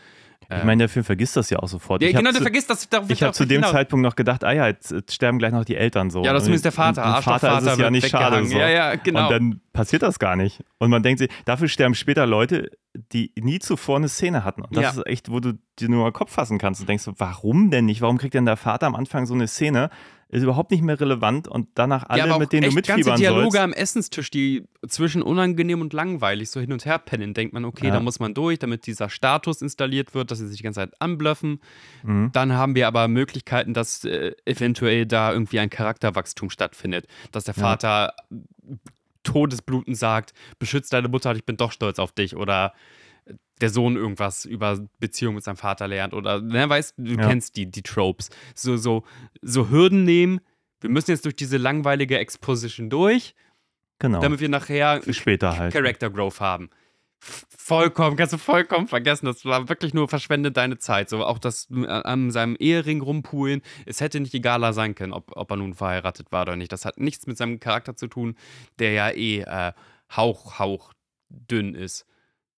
Ich meine, der Film vergisst das ja auch sofort. Ja, ich genau, der zu, vergisst das. ich habe zu dem. Zeitpunkt noch gedacht, ah ja, jetzt, jetzt sterben gleich noch die Eltern so. Ja, das ist der Vater. Und, und Vater ist Arschlochvater es ja nicht schade. So. Ja, ja, genau. Und dann passiert das gar nicht. Und man denkt sich, dafür sterben später Leute, die nie zuvor eine Szene hatten. Und das Ja. ist echt, wo du dir nur den Kopf fassen kannst und denkst, warum denn nicht? Warum kriegt denn der Vater am Anfang so eine Szene? Ist überhaupt nicht mehr relevant und danach alle, ja, mit denen du echt ganze mitfiebern Dialoge sollst. am Essenstisch, die zwischen unangenehm und langweilig so hin und her pennen, denkt man, okay, Ja. da muss man durch, damit dieser Status installiert wird, dass sie sich die ganze Zeit anblöffen. Mhm. Dann haben wir aber Möglichkeiten, dass äh, eventuell da irgendwie ein Charakterwachstum stattfindet, dass der Ja. Vater Todesbluten sagt, beschütz deine Mutter, ich bin doch stolz auf dich oder der Sohn irgendwas über Beziehung mit seinem Vater lernt oder, ne, weißt du, Ja. kennst die, die Tropes. So, so, so Hürden nehmen. Wir müssen jetzt durch diese langweilige Exposition durch, Genau. damit wir nachher Für später halt. Character Growth haben. Vollkommen, kannst du vollkommen vergessen. Das war wirklich nur verschwende deine Zeit. So auch das äh, an seinem Ehering rumpulen. Es hätte nicht egaler sein können, ob, ob er nun verheiratet war oder nicht. Das hat nichts mit seinem Charakter zu tun, der ja eh äh, hauch, hauch dünn ist.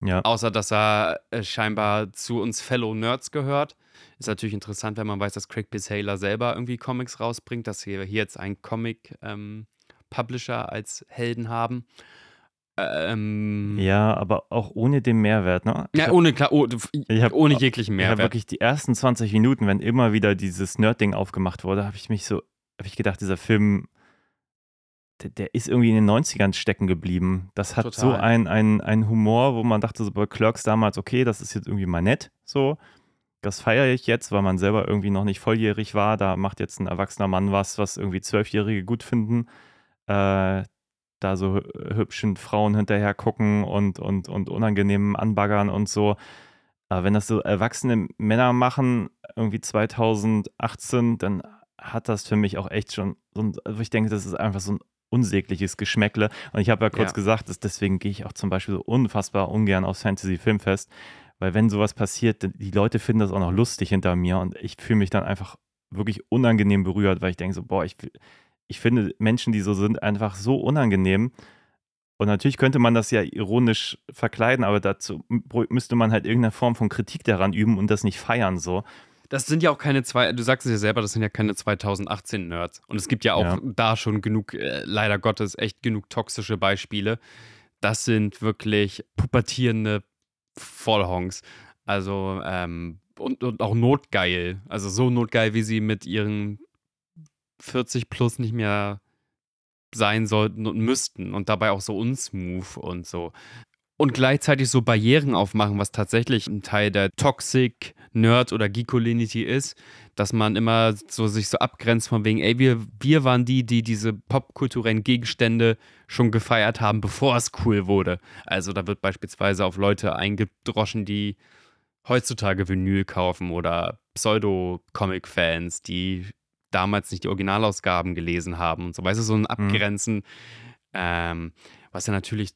Ja. Außer, dass er äh, scheinbar zu uns Fellow Nerds gehört. Ist natürlich interessant, wenn man weiß, dass Craig Saylor selber irgendwie Comics rausbringt, dass wir hier jetzt einen Comic-Publisher als Helden haben. Ähm, ja, aber auch ohne den Mehrwert. Ne? Ich ja, hab- ohne, klar, oh, ich hab- ohne jeglichen Ich habe Mehrwert. wirklich die ersten 20 Minuten, wenn immer wieder dieses Nerd-Ding aufgemacht wurde, habe ich mich so, habe ich gedacht, dieser Film, der, der ist irgendwie in den 90ern stecken geblieben. Das hat so Total. ein, ein, ein Humor, wo man dachte, so bei Clerks damals, okay, das ist jetzt irgendwie mal nett, so. Das feiere ich jetzt, weil man selber irgendwie noch nicht volljährig war. Da macht jetzt ein erwachsener Mann was, was irgendwie Zwölfjährige gut finden. Äh, da so hü- hübschen Frauen hinterher gucken und, und, und unangenehm anbaggern und so. Aber wenn das so erwachsene Männer machen, irgendwie 2018, dann hat das für mich auch echt schon so ein, also ich denke, das ist einfach so ein unsägliches Geschmäckle. Und ich habe ja kurz Ja. gesagt, dass deswegen gehe ich auch zum Beispiel so unfassbar ungern aufs Fantasy-Filmfest, weil wenn sowas passiert, die Leute finden das auch noch lustig hinter mir und ich fühle mich dann einfach wirklich unangenehm berührt, weil ich denke so, boah, ich, ich finde Menschen, die so sind, einfach so unangenehm. Und natürlich könnte man das ja ironisch verkleiden, aber dazu müsste man halt irgendeine Form von Kritik daran üben und das nicht feiern so. Das sind ja auch keine zwei, du sagst es ja selber, das sind ja keine 2018-Nerds. Und es gibt ja auch Ja. da schon genug, äh, leider Gottes, echt genug toxische Beispiele. Das sind wirklich pubertierende Vollhongs. Also, ähm, und, und auch notgeil. Also so notgeil, wie sie mit ihren 40 plus nicht mehr sein sollten und müssten. Und dabei auch so unsmooth und so. Und gleichzeitig so Barrieren aufmachen, was tatsächlich ein Teil der Toxic Nerd oder Geekolinity ist, dass man immer so sich so abgrenzt von wegen, ey, wir, wir waren die, die diese popkulturellen Gegenstände schon gefeiert haben, bevor es cool wurde. Also da wird beispielsweise auf Leute eingedroschen, die heutzutage Vinyl kaufen oder Pseudo-Comic-Fans, die damals nicht die Originalausgaben gelesen haben und so. Weißt du, so ein Abgrenzen, ähm, was ja natürlich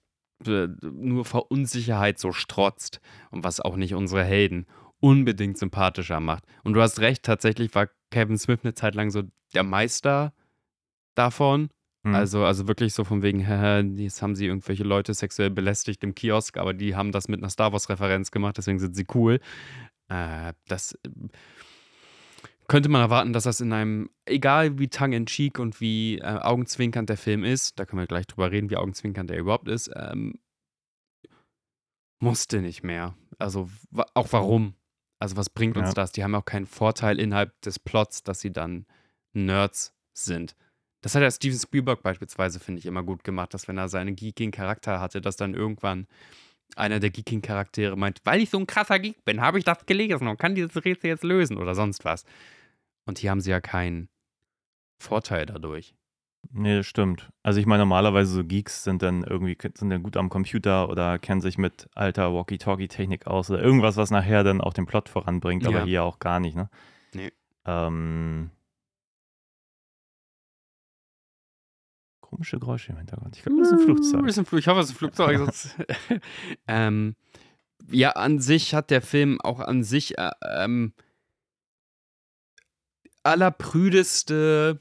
nur vor Unsicherheit so strotzt und was auch nicht unsere Helden unbedingt sympathischer macht. Und du hast recht, tatsächlich war Kevin Smith eine Zeit lang so der Meister davon. Mhm. Also, also wirklich so von wegen, <laughs> jetzt haben sie irgendwelche Leute sexuell belästigt im Kiosk, aber die haben das mit einer Star Wars-Referenz gemacht, deswegen sind sie cool. Äh, das äh, könnte man erwarten, dass das in einem, egal wie tongue-in-cheek und wie äh, augenzwinkernd der Film ist, da können wir gleich drüber reden, wie augenzwinkernd der überhaupt ist, ähm, musste nicht mehr. Also wa auch warum? Also was bringt uns Ja. das? Die haben auch keinen Vorteil innerhalb des Plots, dass sie dann Nerds sind. Das hat ja Steven Spielberg beispielsweise, finde ich, immer gut gemacht, dass wenn er seinen geekigen Charakter hatte, dass dann irgendwann einer der geekigen Charaktere meint, weil ich so ein krasser Geek bin, habe ich das gelesen und kann dieses Rätsel jetzt lösen oder sonst was. Und hier haben sie ja keinen Vorteil dadurch. Nee, das stimmt. Also ich meine, normalerweise so Geeks sind dann irgendwie sind dann gut am Computer oder kennen sich mit alter Walkie-Talkie-Technik aus oder irgendwas, was nachher dann auch den Plot voranbringt, aber Ja. hier auch gar nicht, ne? Nee. Ähm, komische Geräusche im Hintergrund. Ich glaube, das ist ein Flugzeug. Ist ein Flug- Ich hoffe, es ist ein Flugzeug. <laughs> sonst- <laughs> ähm, ja, an sich hat der Film auch an sich äh, ähm, allerprüdeste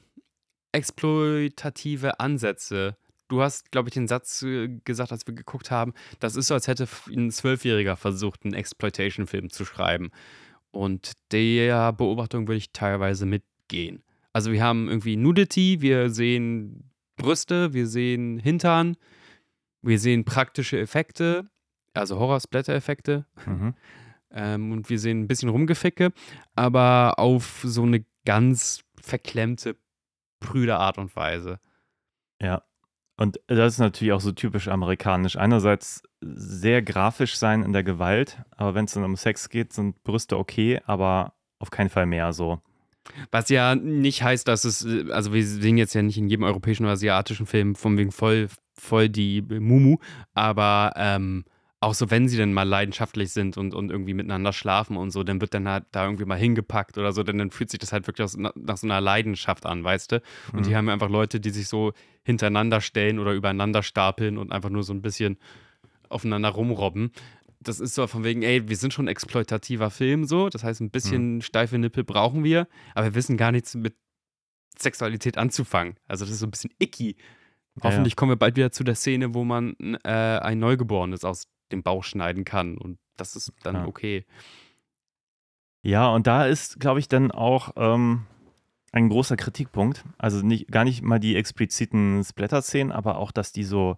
exploitative Ansätze. Du hast, glaube ich, den Satz äh, gesagt, als wir geguckt haben, das ist so, als hätte ein Zwölfjähriger versucht, einen Exploitation-Film zu schreiben. Und der Beobachtung würde ich teilweise mitgehen. Also wir haben irgendwie Nudity, wir sehen Brüste, wir sehen Hintern, wir sehen praktische Effekte, also Horror-Splatter-Effekte. Mhm. Ähm, und wir sehen ein bisschen Rumgeficke, aber auf so eine ganz verklemmte, prüde Art und Weise. Ja. Und das ist natürlich auch so typisch amerikanisch. Einerseits sehr grafisch sein in der Gewalt, aber wenn es dann um Sex geht, sind Brüste okay, aber auf keinen Fall mehr so. Was ja nicht heißt, dass es, also wir sehen jetzt ja nicht in jedem europäischen oder asiatischen Film von wegen voll, voll die Mumu, aber ähm, auch so, wenn sie dann mal leidenschaftlich sind und, und irgendwie miteinander schlafen und so, dann wird dann halt da irgendwie mal hingepackt oder so, denn dann fühlt sich das halt wirklich aus, nach, so einer Leidenschaft an, weißt du? Und die Mhm. haben einfach Leute, die sich so hintereinander stellen oder übereinander stapeln und einfach nur so ein bisschen aufeinander rumrobben. Das ist so von wegen, ey, wir sind schon ein exploitativer Film so, das heißt, ein bisschen steife Nippel brauchen wir, aber wir wissen gar nichts mit Sexualität anzufangen. Also das ist so ein bisschen icky. Ja, Hoffentlich kommen wir bald wieder zu der Szene, wo man äh, ein Neugeborenes aus dem Bauch schneiden kann und das ist dann Ja. okay. Ja, und da ist, glaube ich, dann auch ähm, ein großer Kritikpunkt. Also nicht, gar nicht mal die expliziten Splatter-Szenen, aber auch, dass die so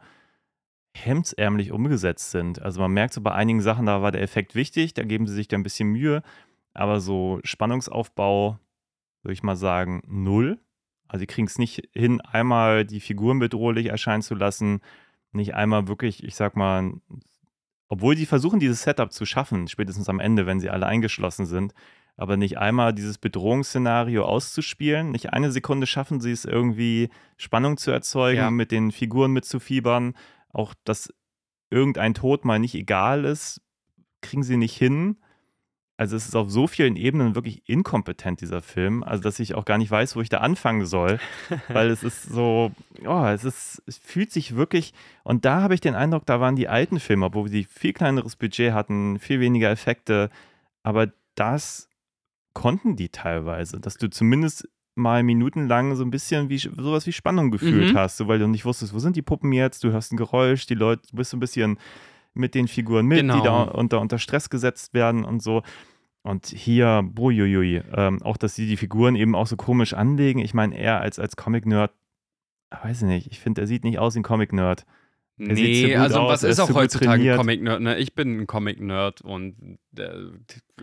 hemdsärmlich umgesetzt sind. Also man merkt so bei einigen Sachen, da war der Effekt wichtig, da geben sie sich da ein bisschen Mühe, aber so Spannungsaufbau, würde ich mal sagen, null. Also sie kriegen es nicht hin, einmal die Figuren bedrohlich erscheinen zu lassen, nicht einmal wirklich, ich sag mal, obwohl die versuchen, dieses Setup zu schaffen, spätestens am Ende, wenn sie alle eingeschlossen sind, aber nicht einmal dieses Bedrohungsszenario auszuspielen. Nicht eine Sekunde schaffen sie es irgendwie, Spannung zu erzeugen, Ja. mit den Figuren mitzufiebern. Auch, dass irgendein Tod mal nicht egal ist, kriegen sie nicht hin. Also es ist auf so vielen Ebenen wirklich inkompetent, dieser Film. Also dass ich auch gar nicht weiß, wo ich da anfangen soll. <laughs> weil es ist so, oh, es ist, es fühlt sich wirklich, und da habe ich den Eindruck, da waren die alten Filme, wo die viel kleineres Budget hatten, viel weniger Effekte, aber das konnten die teilweise, dass du zumindest mal minutenlang so ein bisschen wie sowas wie Spannung gefühlt Mhm. hast, so, weil du nicht wusstest, wo sind die Puppen jetzt, du hörst ein Geräusch, die Leute, du bist so ein bisschen mit den Figuren mit, die Genau. da unter, unter Stress gesetzt werden und so. Und hier, buiuiui, ähm, auch, dass sie die Figuren eben auch so komisch anlegen. Ich meine, er als, als Comic-Nerd, weiß ich nicht, ich finde, er sieht nicht aus wie ein Comic-Nerd. Er Nee, gut also aus, was ist auch gut heutzutage ein. Comic-Nerd? Ne? Ich bin ein Comic-Nerd und äh,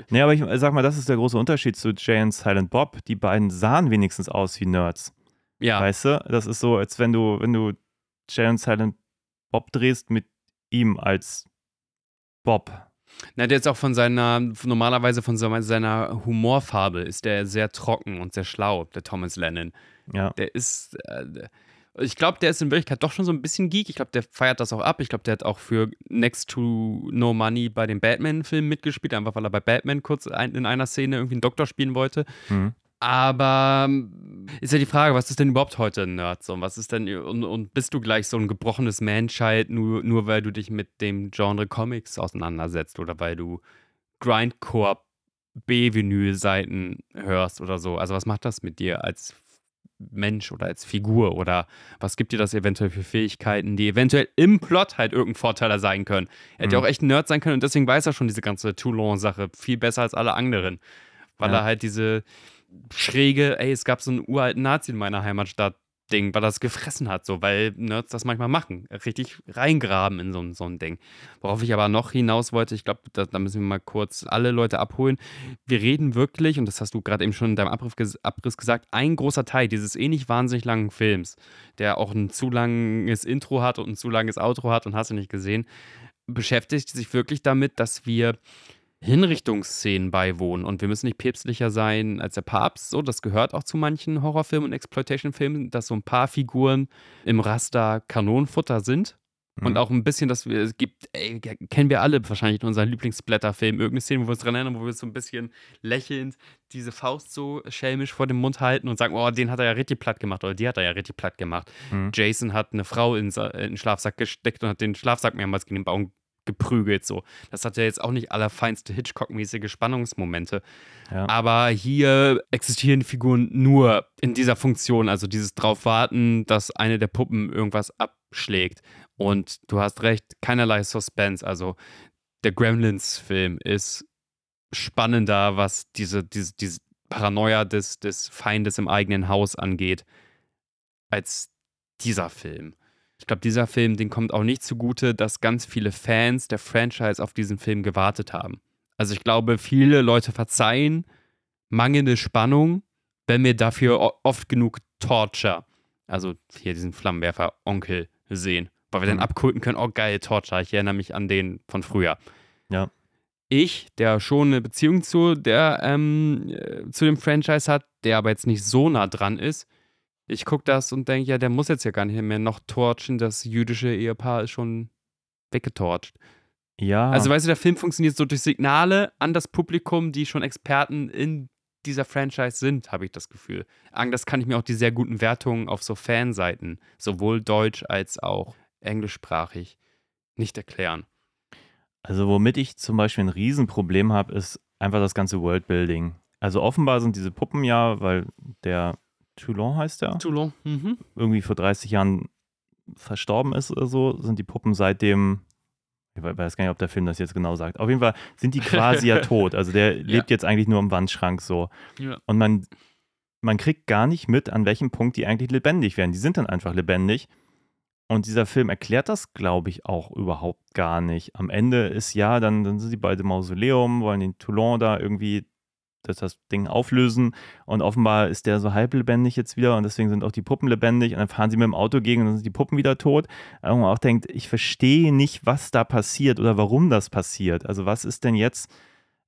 Nee, aber ich sag mal, das ist der große Unterschied zu Jay und Silent Bob. Die beiden sahen wenigstens aus wie Nerds. ja, Weißt du? Das ist so, als wenn du, wenn du Jay und Silent Bob drehst mit ihm als Bob. Na, der ist auch von seiner, normalerweise von seiner Humorfarbe ist der sehr trocken und sehr schlau, der Thomas Lennon. Ja. Der ist, äh, ich glaube, der ist in Wirklichkeit doch schon so ein bisschen Geek. Ich glaube, der feiert das auch ab. Ich glaube, der hat auch für Next to No Money bei dem Batman-Film mitgespielt, einfach weil er bei Batman kurz ein, in einer Szene irgendwie einen Doktor spielen wollte. Mhm. Aber ähm, ist ja die Frage, was ist denn überhaupt heute ein Nerd? So? Was ist denn, und, und bist du gleich so ein gebrochenes Manchild, nur, nur weil du dich mit dem Genre Comics auseinandersetzt oder weil du Grindcore B-Vinyl-Seiten hörst oder so? Also, was macht das mit dir als Mensch oder als Figur? Oder was gibt dir das eventuell für Fähigkeiten, die eventuell im Plot halt irgendein Vorteiler sein können? Er hätte ja Mhm. auch echt ein Nerd sein können und deswegen weiß er schon diese ganze Toulon-Sache viel besser als alle anderen. Weil Ja. er halt diese schräge, ey, es gab so einen uralten Nazi in meiner Heimatstadt. Ding, weil das gefressen hat, so, weil Nerds das manchmal machen. Richtig reingraben in so, ein- so ein Ding. Worauf ich aber noch hinaus wollte, ich glaube, da, da müssen wir mal kurz alle Leute abholen. Wir reden wirklich, und das hast du gerade eben schon in deinem Abriss, Abriss gesagt, ein großer Teil dieses eh nicht wahnsinnig langen Films, der auch ein zu langes Intro hat und ein zu langes Outro hat und hast du nicht gesehen, beschäftigt sich wirklich damit, dass wir Hinrichtungsszenen beiwohnen und wir müssen nicht päpstlicher sein als der Papst. So, das gehört auch zu manchen Horrorfilmen und Exploitation-Filmen, dass so ein paar Figuren im Raster Kanonenfutter sind. Und Mhm. auch ein bisschen, dass wir, es gibt, ey, kennen wir alle wahrscheinlich in unseren Lieblingsblätterfilm, irgendeine Szene, wo wir uns dran erinnern, wo wir so ein bisschen lächelnd diese Faust so schelmisch vor dem Mund halten und sagen, oh, den hat er ja richtig platt gemacht oder die hat er ja richtig platt gemacht. Mhm. Jason hat eine Frau in, in den Schlafsack gesteckt und hat den Schlafsack mehrmals gegen den Baum geprügelt. So. Das hat ja jetzt auch nicht allerfeinste Hitchcock-mäßige Spannungsmomente. Ja. Aber hier existieren Figuren nur in dieser Funktion, also dieses drauf warten, dass eine der Puppen irgendwas abschlägt. Und du hast recht, keinerlei Suspense. Also der Gremlins-Film ist spannender, was diese, diese, diese Paranoia des, des Feindes im eigenen Haus angeht, als dieser Film. Ich glaube, dieser Film, den kommt auch nicht zugute, dass ganz viele Fans der Franchise auf diesen Film gewartet haben. Also ich glaube, viele Leute verzeihen mangelnde Spannung, wenn wir dafür oft genug Torture, also hier diesen Flammenwerfer-Onkel sehen, weil wir dann Mhm. abkulten können, oh geil, Torture, ich erinnere mich an den von früher. Ja. Ich, der schon eine Beziehung zu, der, ähm, äh, zu dem Franchise hat, der aber jetzt nicht so nah dran ist, ich gucke das und denke, ja, der muss jetzt ja gar nicht mehr noch torchen, das jüdische Ehepaar ist schon weggetorcht. Ja. Also, weißt du, der Film funktioniert so durch Signale an das Publikum, die schon Experten in dieser Franchise sind, habe ich das Gefühl. Anders kann ich mir auch die sehr guten Wertungen auf so Fanseiten, sowohl deutsch als auch englischsprachig, nicht erklären. Also womit ich zum Beispiel ein Riesenproblem habe, ist einfach das ganze Worldbuilding. Also offenbar sind diese Puppen ja, weil der Toulon heißt der, Toulon. Mhm. irgendwie vor 30 Jahren verstorben ist oder so, sind die Puppen seitdem, ich we- weiß gar nicht, ob der Film das jetzt genau sagt. Auf jeden Fall sind die quasi ja <laughs> tot. Also der lebt jetzt eigentlich nur im Wandschrank so. Ja. Und man, man kriegt gar nicht mit, an welchem Punkt die eigentlich lebendig werden. Die sind dann einfach lebendig. Und dieser Film erklärt das, glaube ich, auch überhaupt gar nicht. Am Ende ist ja, dann, dann sind sie beide im Mausoleum, wollen den Toulon da irgendwie das, das Ding auflösen. Und offenbar ist der so halb lebendig jetzt wieder und deswegen sind auch die Puppen lebendig. Und dann fahren sie mit dem Auto gegen und dann sind die Puppen wieder tot. Und man auch denkt, ich verstehe nicht, was da passiert oder warum das passiert. Also was ist denn jetzt,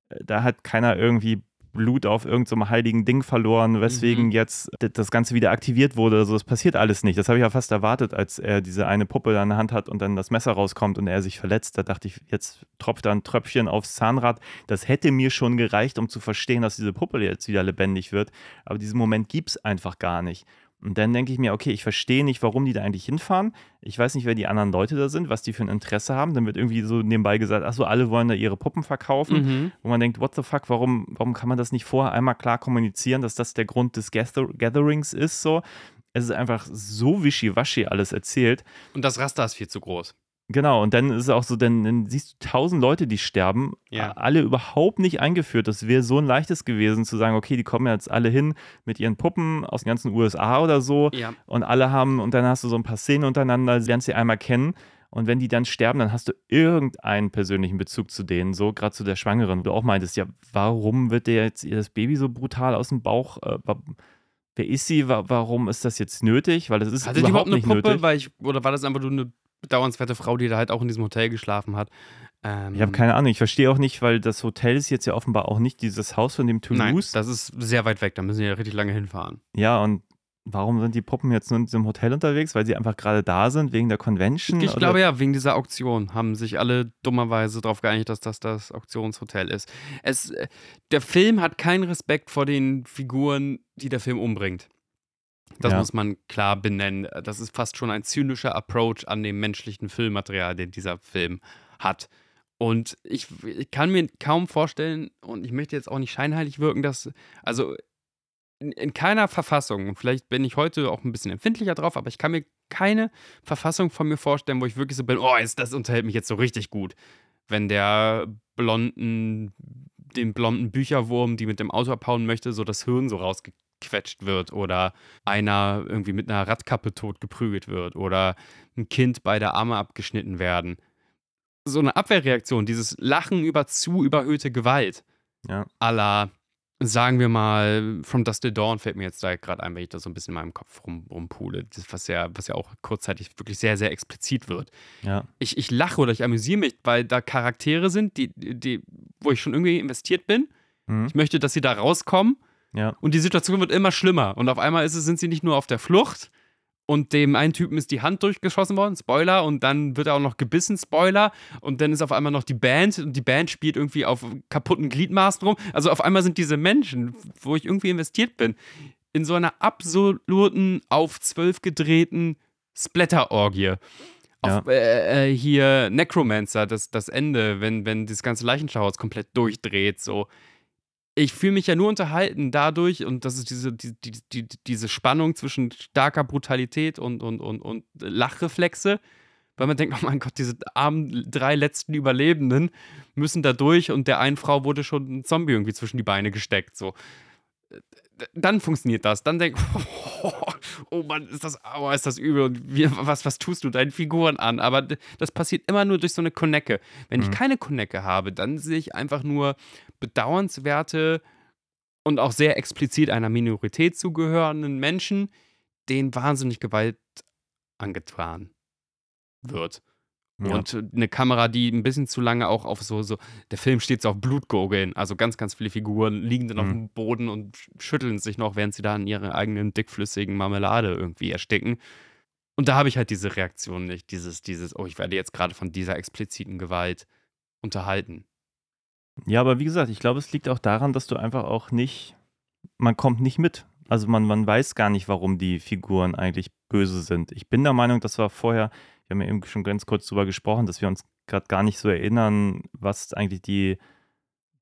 äh, da hat keiner irgendwie Blut auf irgendeinem heiligen Ding verloren, weswegen Mhm. jetzt das Ganze wieder aktiviert wurde. Also das passiert alles nicht. Das habe ich ja fast erwartet, als er diese eine Puppe da in der Hand hat und dann das Messer rauskommt und er sich verletzt. Da dachte ich, jetzt tropft da ein Tröpfchen aufs Zahnrad. Das hätte mir schon gereicht, um zu verstehen, dass diese Puppe jetzt wieder lebendig wird. Aber diesen Moment gibt es einfach gar nicht. Und dann denke ich mir, okay, ich verstehe nicht, warum die da eigentlich hinfahren. Ich weiß nicht, wer die anderen Leute da sind, was die für ein Interesse haben. Dann wird irgendwie so nebenbei gesagt, ach so, alle wollen da ihre Puppen verkaufen Mhm. wo man denkt, what the fuck, warum, warum kann man das nicht vorher einmal klar kommunizieren, dass das der Grund des Gather Gatherings ist? So, es ist einfach so wischiwaschi alles erzählt. Und das Raster ist viel zu groß. Genau, und dann ist es auch so, dann, dann siehst du tausend Leute, die sterben, Ja. alle überhaupt nicht eingeführt. Das wäre so ein leichtes gewesen, zu sagen, okay, die kommen jetzt alle hin mit ihren Puppen aus den ganzen USA oder so Ja. und alle haben, und dann hast du so ein paar Szenen untereinander, lernst sie einmal kennen. Und wenn die dann sterben, dann hast du irgendeinen persönlichen Bezug zu denen, so gerade zu der Schwangeren, wo du auch meintest, ja, warum wird der jetzt ihr das Baby so brutal aus dem Bauch? Äh, wer ist sie? Wa- warum ist das jetzt nötig? Weil das ist Hatte die überhaupt überhaupt eine nicht Puppe? nötig. Weil ich, oder war das einfach nur eine bedauernswerte Frau, die da halt auch in diesem Hotel geschlafen hat. Ähm, Ich habe keine Ahnung. Ich verstehe auch nicht, weil das Hotel ist jetzt ja offenbar auch nicht dieses Haus von dem Nein, Toulouse. das ist sehr weit weg, da müssen wir ja richtig lange hinfahren. ja, und warum sind die Puppen jetzt nur in diesem Hotel unterwegs? Weil sie einfach gerade da sind, wegen der Convention? Ich oder? glaube ja, wegen dieser Auktion haben sich alle dummerweise darauf geeinigt, dass das das Auktionshotel ist. Es, äh, der Film hat keinen Respekt vor den Figuren, die der Film umbringt. Das Ja. muss man klar benennen. Das ist fast schon ein zynischer Approach an dem menschlichen Filmmaterial, den dieser Film hat. Und ich, ich kann mir kaum vorstellen, und ich möchte jetzt auch nicht scheinheilig wirken, dass, also in, in keiner Verfassung, und vielleicht bin ich heute auch ein bisschen empfindlicher drauf, aber ich kann mir keine Verfassung von mir vorstellen, wo ich wirklich so bin, oh, ist, das unterhält mich jetzt so richtig gut. Wenn der blonden, den blonden Bücherwurm, die mit dem Auto abhauen möchte, so das Hirn so rausgequetscht wird oder einer irgendwie mit einer Radkappe tot geprügelt wird oder ein Kind beide Arme abgeschnitten werden. So eine Abwehrreaktion, dieses Lachen über zu überhöhte Gewalt Ja. la, sagen wir mal, From Dust Till Dawn fällt mir jetzt da gerade ein, wenn ich da so ein bisschen in meinem Kopf rum, rumpule, das, was, ja, was ja auch kurzzeitig wirklich sehr, sehr explizit wird. Ja. Ich, ich lache oder ich amüsiere mich, weil da Charaktere sind, die, die, wo ich schon irgendwie investiert bin. Mhm. Ich möchte, dass sie da rauskommen Ja. und die Situation wird immer schlimmer. Und auf einmal es, sind sie nicht nur auf der Flucht und dem einen Typen ist die Hand durchgeschossen worden, Spoiler, und dann wird er auch noch gebissen, Spoiler, und dann ist auf einmal noch die Band und die Band spielt irgendwie auf kaputten Gliedmaßen rum. Also auf einmal sind diese Menschen, wo ich irgendwie investiert bin, in so einer absoluten, auf zwölf gedrehten Splatter-Orgie. Auf, äh, äh, hier Necromancer, das, das Ende, wenn, wenn das ganze Leichenschauhaus komplett durchdreht, so ich fühle mich ja nur unterhalten dadurch, und das ist diese, die, die, die, diese Spannung zwischen starker Brutalität und, und, und, und Lachreflexe, weil man denkt, oh mein Gott, diese armen drei letzten Überlebenden müssen da durch und der einen Frau wurde schon ein Zombie irgendwie zwischen die Beine gesteckt. So. Dann funktioniert das. Dann denk oh, <laughs> oh Mann, ist das, aua, ist das übel und wie, was, was tust du deinen Figuren an? Aber das passiert immer nur durch so eine Konecke. Wenn ich Mhm. keine Konecke habe, dann sehe ich einfach nur bedauernswerte und auch sehr explizit einer Minorität zugehörenden Menschen, denen wahnsinnig Gewalt angetan wird. Ja. Und eine Kamera, die ein bisschen zu lange auch auf so, so, der Film steht so auf Blutgurgeln. Also ganz, ganz viele Figuren liegen dann auf Mhm. dem Boden und sch- schütteln sich noch, während sie da in ihrer eigenen dickflüssigen Marmelade irgendwie ersticken. Und da habe ich halt diese Reaktion nicht, dieses, dieses, oh, ich werde jetzt gerade von dieser expliziten Gewalt unterhalten. Ja, aber wie gesagt, ich glaube, es liegt auch daran, dass du einfach auch nicht, man kommt nicht mit. Also man, man weiß gar nicht, warum die Figuren eigentlich böse sind. Ich bin der Meinung, das war vorher, wir haben ja eben schon ganz kurz drüber gesprochen, dass wir uns gerade gar nicht so erinnern, was eigentlich die,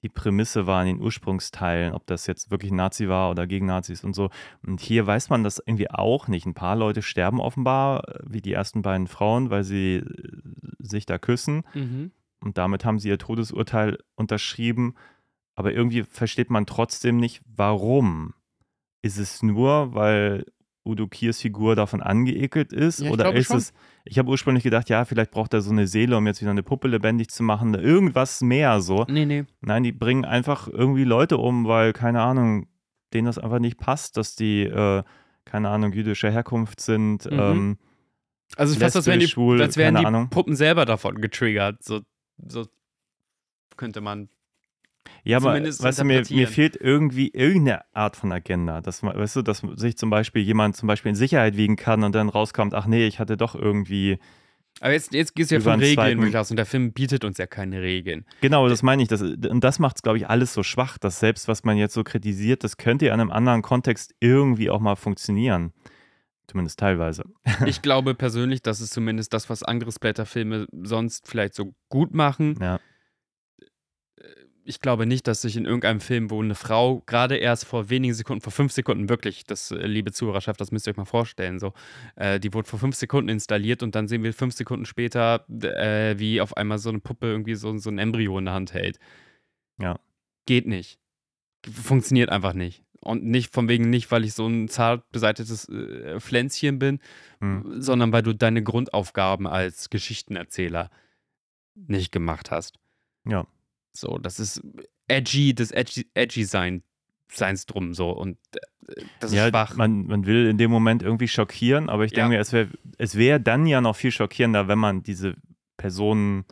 die Prämisse war in den Ursprungsteilen, ob das jetzt wirklich Nazi war oder gegen Nazis und so. Und hier weiß man das irgendwie auch nicht. Ein paar Leute sterben offenbar, äh, wie die ersten beiden Frauen, weil sie äh, sich da küssen. Mhm. Und damit haben sie ihr Todesurteil unterschrieben. Aber irgendwie versteht man trotzdem nicht, warum. Ist es nur, weil Udo Kiers Figur davon angeekelt ist? Ja, ich oder ist schon. es. Ich habe ursprünglich gedacht, ja, vielleicht braucht er so eine Seele, um jetzt wieder eine Puppe lebendig zu machen. Irgendwas mehr so. Nee, nee. Nein, die bringen einfach irgendwie Leute um, weil, keine Ahnung, denen das einfach nicht passt, dass die, äh, keine Ahnung, jüdischer Herkunft sind. Mhm. Ähm, Also fast, als wären die, schwul, als wären die. Puppen selber davon getriggert. So, so könnte man. Ja, aber weißt du, mir, mir fehlt irgendwie irgendeine Art von Agenda. Dass, man- weißt du, dass sich zum Beispiel jemand zum Beispiel in Sicherheit wiegen kann und dann rauskommt, ach nee, ich hatte doch irgendwie. Aber jetzt, jetzt gehst du ja von Regeln aus und der Film bietet uns ja keine Regeln. Genau, das meine ich. Das, und das macht es, glaube ich, alles so schwach, dass selbst was man jetzt so kritisiert, das könnte ja in einem anderen Kontext irgendwie auch mal funktionieren. Zumindest teilweise. <laughs> Ich glaube persönlich, das ist zumindest das, was andere Splatter-Filme sonst vielleicht so gut machen. Ja. Ich glaube nicht, dass sich in irgendeinem Film, wo eine Frau gerade erst vor wenigen Sekunden, vor fünf Sekunden wirklich, das äh, liebe Zuhörerschaft, das müsst ihr euch mal vorstellen, so, äh, die wurde vor fünf Sekunden installiert und dann sehen wir fünf Sekunden später, äh, wie auf einmal so eine Puppe irgendwie so, so ein Embryo in der Hand hält. Ja. Geht nicht. Funktioniert einfach nicht. Und nicht von wegen nicht, weil ich so ein zart beseitetes äh, Pflänzchen bin, Hm. sondern weil du deine Grundaufgaben als Geschichtenerzähler nicht gemacht hast. Ja. So, das ist edgy, das edgy, edgy sein seins drum so und äh, das ist ja, schwach. Man, man will in dem Moment irgendwie schockieren, aber ich Ja. denke mir, es wäre es wär dann ja noch viel schockierender, wenn man diese Personen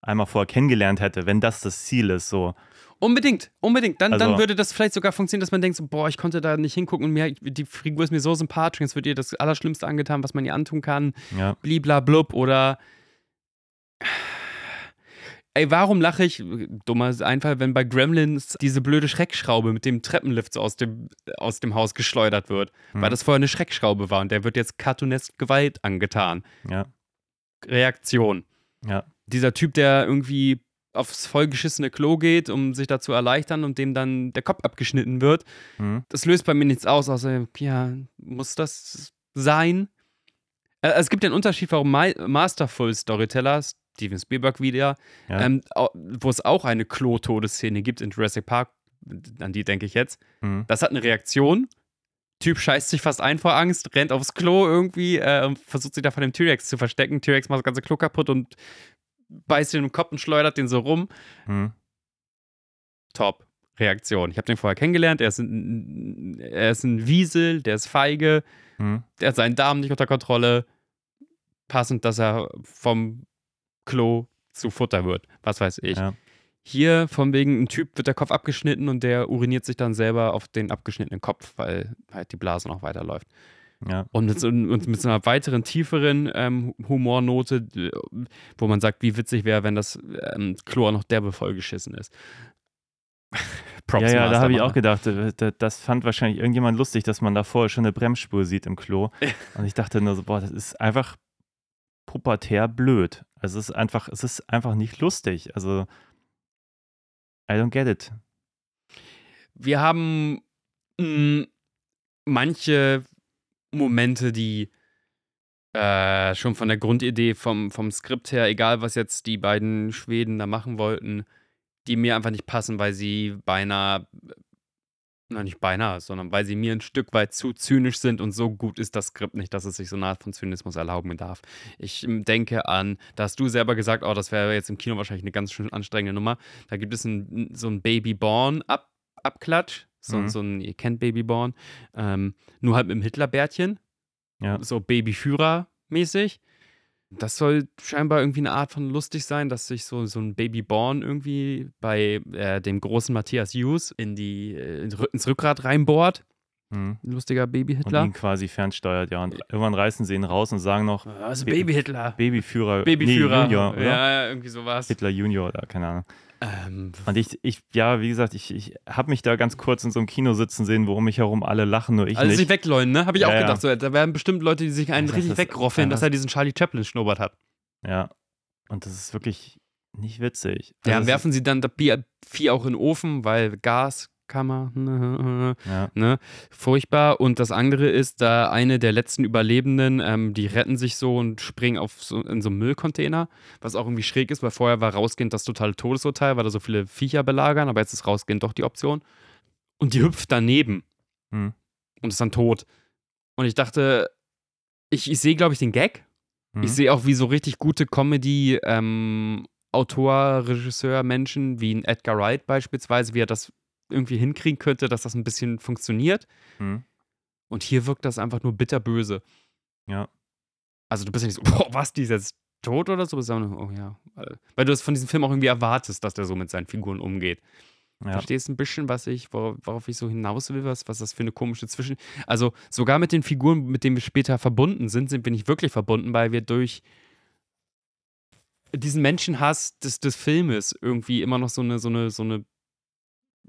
einmal vorher kennengelernt hätte, wenn das das Ziel ist. So. Unbedingt, unbedingt. Dann, dann Also- würde das vielleicht sogar funktionieren, dass man denkt, so, boah, ich konnte da nicht hingucken und mir, die Figur ist mir so sympathisch, jetzt wird ihr das Allerschlimmste angetan, was man ihr antun kann. Ja, bliblablub oder. Ey, warum lache ich, dummer Einfall, wenn bei Gremlins diese blöde Schreckschraube mit dem Treppenlift so aus dem, aus dem Haus geschleudert wird? Hm. Weil das vorher eine Schreckschraube war und der wird jetzt cartoonesk Gewalt angetan. ja, Reaktion. ja, Dieser Typ, der irgendwie aufs vollgeschissene Klo geht, um sich da zu erleichtern und dem dann der Kopf abgeschnitten wird, hm, das löst bei mir nichts aus, außer, ja, muss das sein? Äh, Es gibt den Unterschied, warum Ma- Masterful Storyteller, Steven Spielberg wieder, Ja. ähm, wo es auch eine Klo-Todesszene gibt in Jurassic Park, an die denke ich jetzt. hm, Das hat eine Reaktion. Typ scheißt sich fast ein vor Angst, rennt aufs Klo irgendwie äh, und versucht sich da von dem T-Rex zu verstecken. T-Rex macht das ganze Klo kaputt und beißt ihn im Kopf und schleudert den so rum. hm, Top. Reaktion. Ich habe den vorher kennengelernt. Er ist, ein, er ist ein Wiesel, der ist feige, hm, der hat seinen Darm nicht unter Kontrolle. Passend, dass er vom Klo zu Futter wird. Was weiß ich. Ja. Hier, von wegen, ein Typ wird der Kopf abgeschnitten und der uriniert sich dann selber auf den abgeschnittenen Kopf, weil halt die Blase noch weiterläuft. ja, Und mit so, und mit so einer weiteren, tieferen ähm, Humornote, äh, wo man sagt, wie witzig wäre, wenn das ähm, Klo auch noch derbe vollgeschissen ist. <laughs> Props ja, ja, da habe ich auch gedacht, äh, da- das fand wahrscheinlich irgendjemand lustig, dass man da vorher schon eine Bremsspur sieht im Klo. <laughs> Und ich dachte nur so, boah, das ist einfach pubertär blöd. Es ist einfach, es ist einfach nicht lustig. Also I don't get it. wir haben mh, manche Momente, die äh, schon von der Grundidee vom, vom Skript her, egal was jetzt die beiden Schweden da machen wollten, die mir einfach nicht passen, weil sie beinahe, na nicht beinahe, sondern weil sie mir ein Stück weit zu zynisch sind und so gut ist das Skript nicht, dass es sich so eine Art von Zynismus erlauben darf. Ich ähm, denke an, da hast du selber gesagt, oh, das wäre jetzt im Kino wahrscheinlich eine ganz schön anstrengende Nummer. Da gibt es ein, so ein Baby-Born-Abklatsch. So, Mhm. so ein, ihr kennt Babyborn, ähm, nur halt mit dem Hitlerbärtchen, Ja. so Babyführer-mäßig. Das soll scheinbar irgendwie eine Art von lustig sein, dass sich so, so ein Babyborn irgendwie bei äh, dem großen Matthias Hughes in die, äh, ins Rückgrat reinbohrt. Hm. Lustiger Und Baby-Hitler. ihn quasi fernsteuert, ja. Und irgendwann reißen sie ihn raus und sagen noch Also Ba- Baby-Hitler. Babyführer, Babyführer. nee, Junior, oder? ja, ja, irgendwie sowas. Hitler Junior oder keine Ahnung. Ähm, Und ich, ich ja, wie gesagt, ich, ich habe mich da ganz kurz in so einem Kino sitzen sehen, wo um mich herum alle lachen, nur ich also sich nicht. wegleunen, ne? Habe ich Ja, auch ja. gedacht. So, da werden bestimmt Leute, die sich einen Das richtig ist wegroffeln, dass er diesen Charlie Chaplin schnuppert hat. Ja. Und das ist wirklich nicht witzig. Ja, Also es werfen sie dann das Vieh auch in den Ofen, weil Gaskammer, <laughs> ne, Ja, ne, furchtbar. Und das andere ist, da eine der letzten Überlebenden, ähm, die retten sich so und springen auf so, in so einen Müllcontainer, was auch irgendwie schräg ist, weil vorher war rausgehend das totale Todesurteil, weil da so viele Viecher belagern, aber jetzt ist rausgehend doch die Option. Und die hüpft daneben Hm. und ist dann tot. Und ich dachte, ich, ich sehe, glaube ich, den Gag. hm. Ich sehe auch, wie so richtig gute Comedy, ähm, Autor, Regisseur, Menschen, wie ein Edgar Wright beispielsweise, wie er das irgendwie hinkriegen könnte, dass das ein bisschen funktioniert. Hm. Und hier wirkt das einfach nur bitterböse. Ja. Also du bist ja nicht so, <laughs> boah, was, die ist jetzt tot oder so? Nur, oh ja. Weil du es von diesem Film auch irgendwie erwartest, dass der so mit seinen Figuren umgeht. Ja. Verstehst ein bisschen, was ich, worauf, worauf ich so hinaus will, was, was das für eine komische Zwischen. Also sogar mit den Figuren, mit denen wir später verbunden sind, sind wir nicht wirklich verbunden, weil wir durch diesen Menschenhass des, des Filmes irgendwie immer noch so eine, so eine, so eine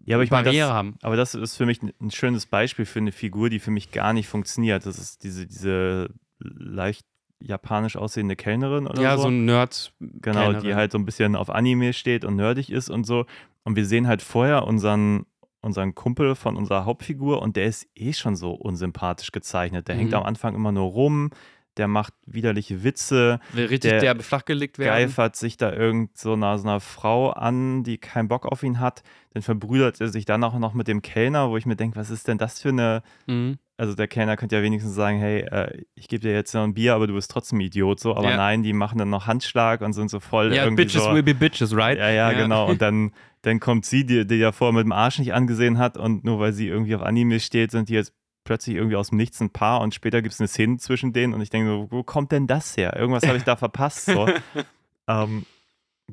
ja, aber ich meine, Barriere das, haben. aber das ist für mich ein- schönes Beispiel für eine Figur, die für mich gar nicht funktioniert. Das ist diese, diese leicht japanisch aussehende Kellnerin oder Ja, so. so ein Nerd. Genau, die Kellnerin. halt so ein bisschen auf Anime steht und nerdig ist und so. Und wir sehen halt vorher unseren, unseren Kumpel von unserer Hauptfigur und der ist eh schon so unsympathisch gezeichnet. Der hängt Mhm. am Anfang immer nur rum, der macht widerliche Witze, Will richtig der derbe flachgelegt werden. geifert sich da irgend so einer, so einer Frau an, die keinen Bock auf ihn hat. Dann verbrüdert er sich dann auch noch mit dem Kellner, wo ich mir denke, was ist denn das für eine. Mhm. Also der Kellner könnte ja wenigstens sagen, hey, äh, ich gebe dir jetzt noch ein Bier, aber du bist trotzdem ein Idiot so. Aber Ja. nein, die machen dann noch Handschlag und sind so voll Ja, irgendwie Bitches so. will be bitches, right? Ja, ja, genau. Und dann, dann kommt sie, die, die ja vorher mit dem Arsch nicht angesehen hat und nur weil sie irgendwie auf Anime steht, sind die jetzt plötzlich irgendwie aus dem Nichts ein Paar und später gibt es eine Szene zwischen denen und ich denke so, wo kommt denn das her? Irgendwas habe ich da verpasst. So. <laughs> ähm,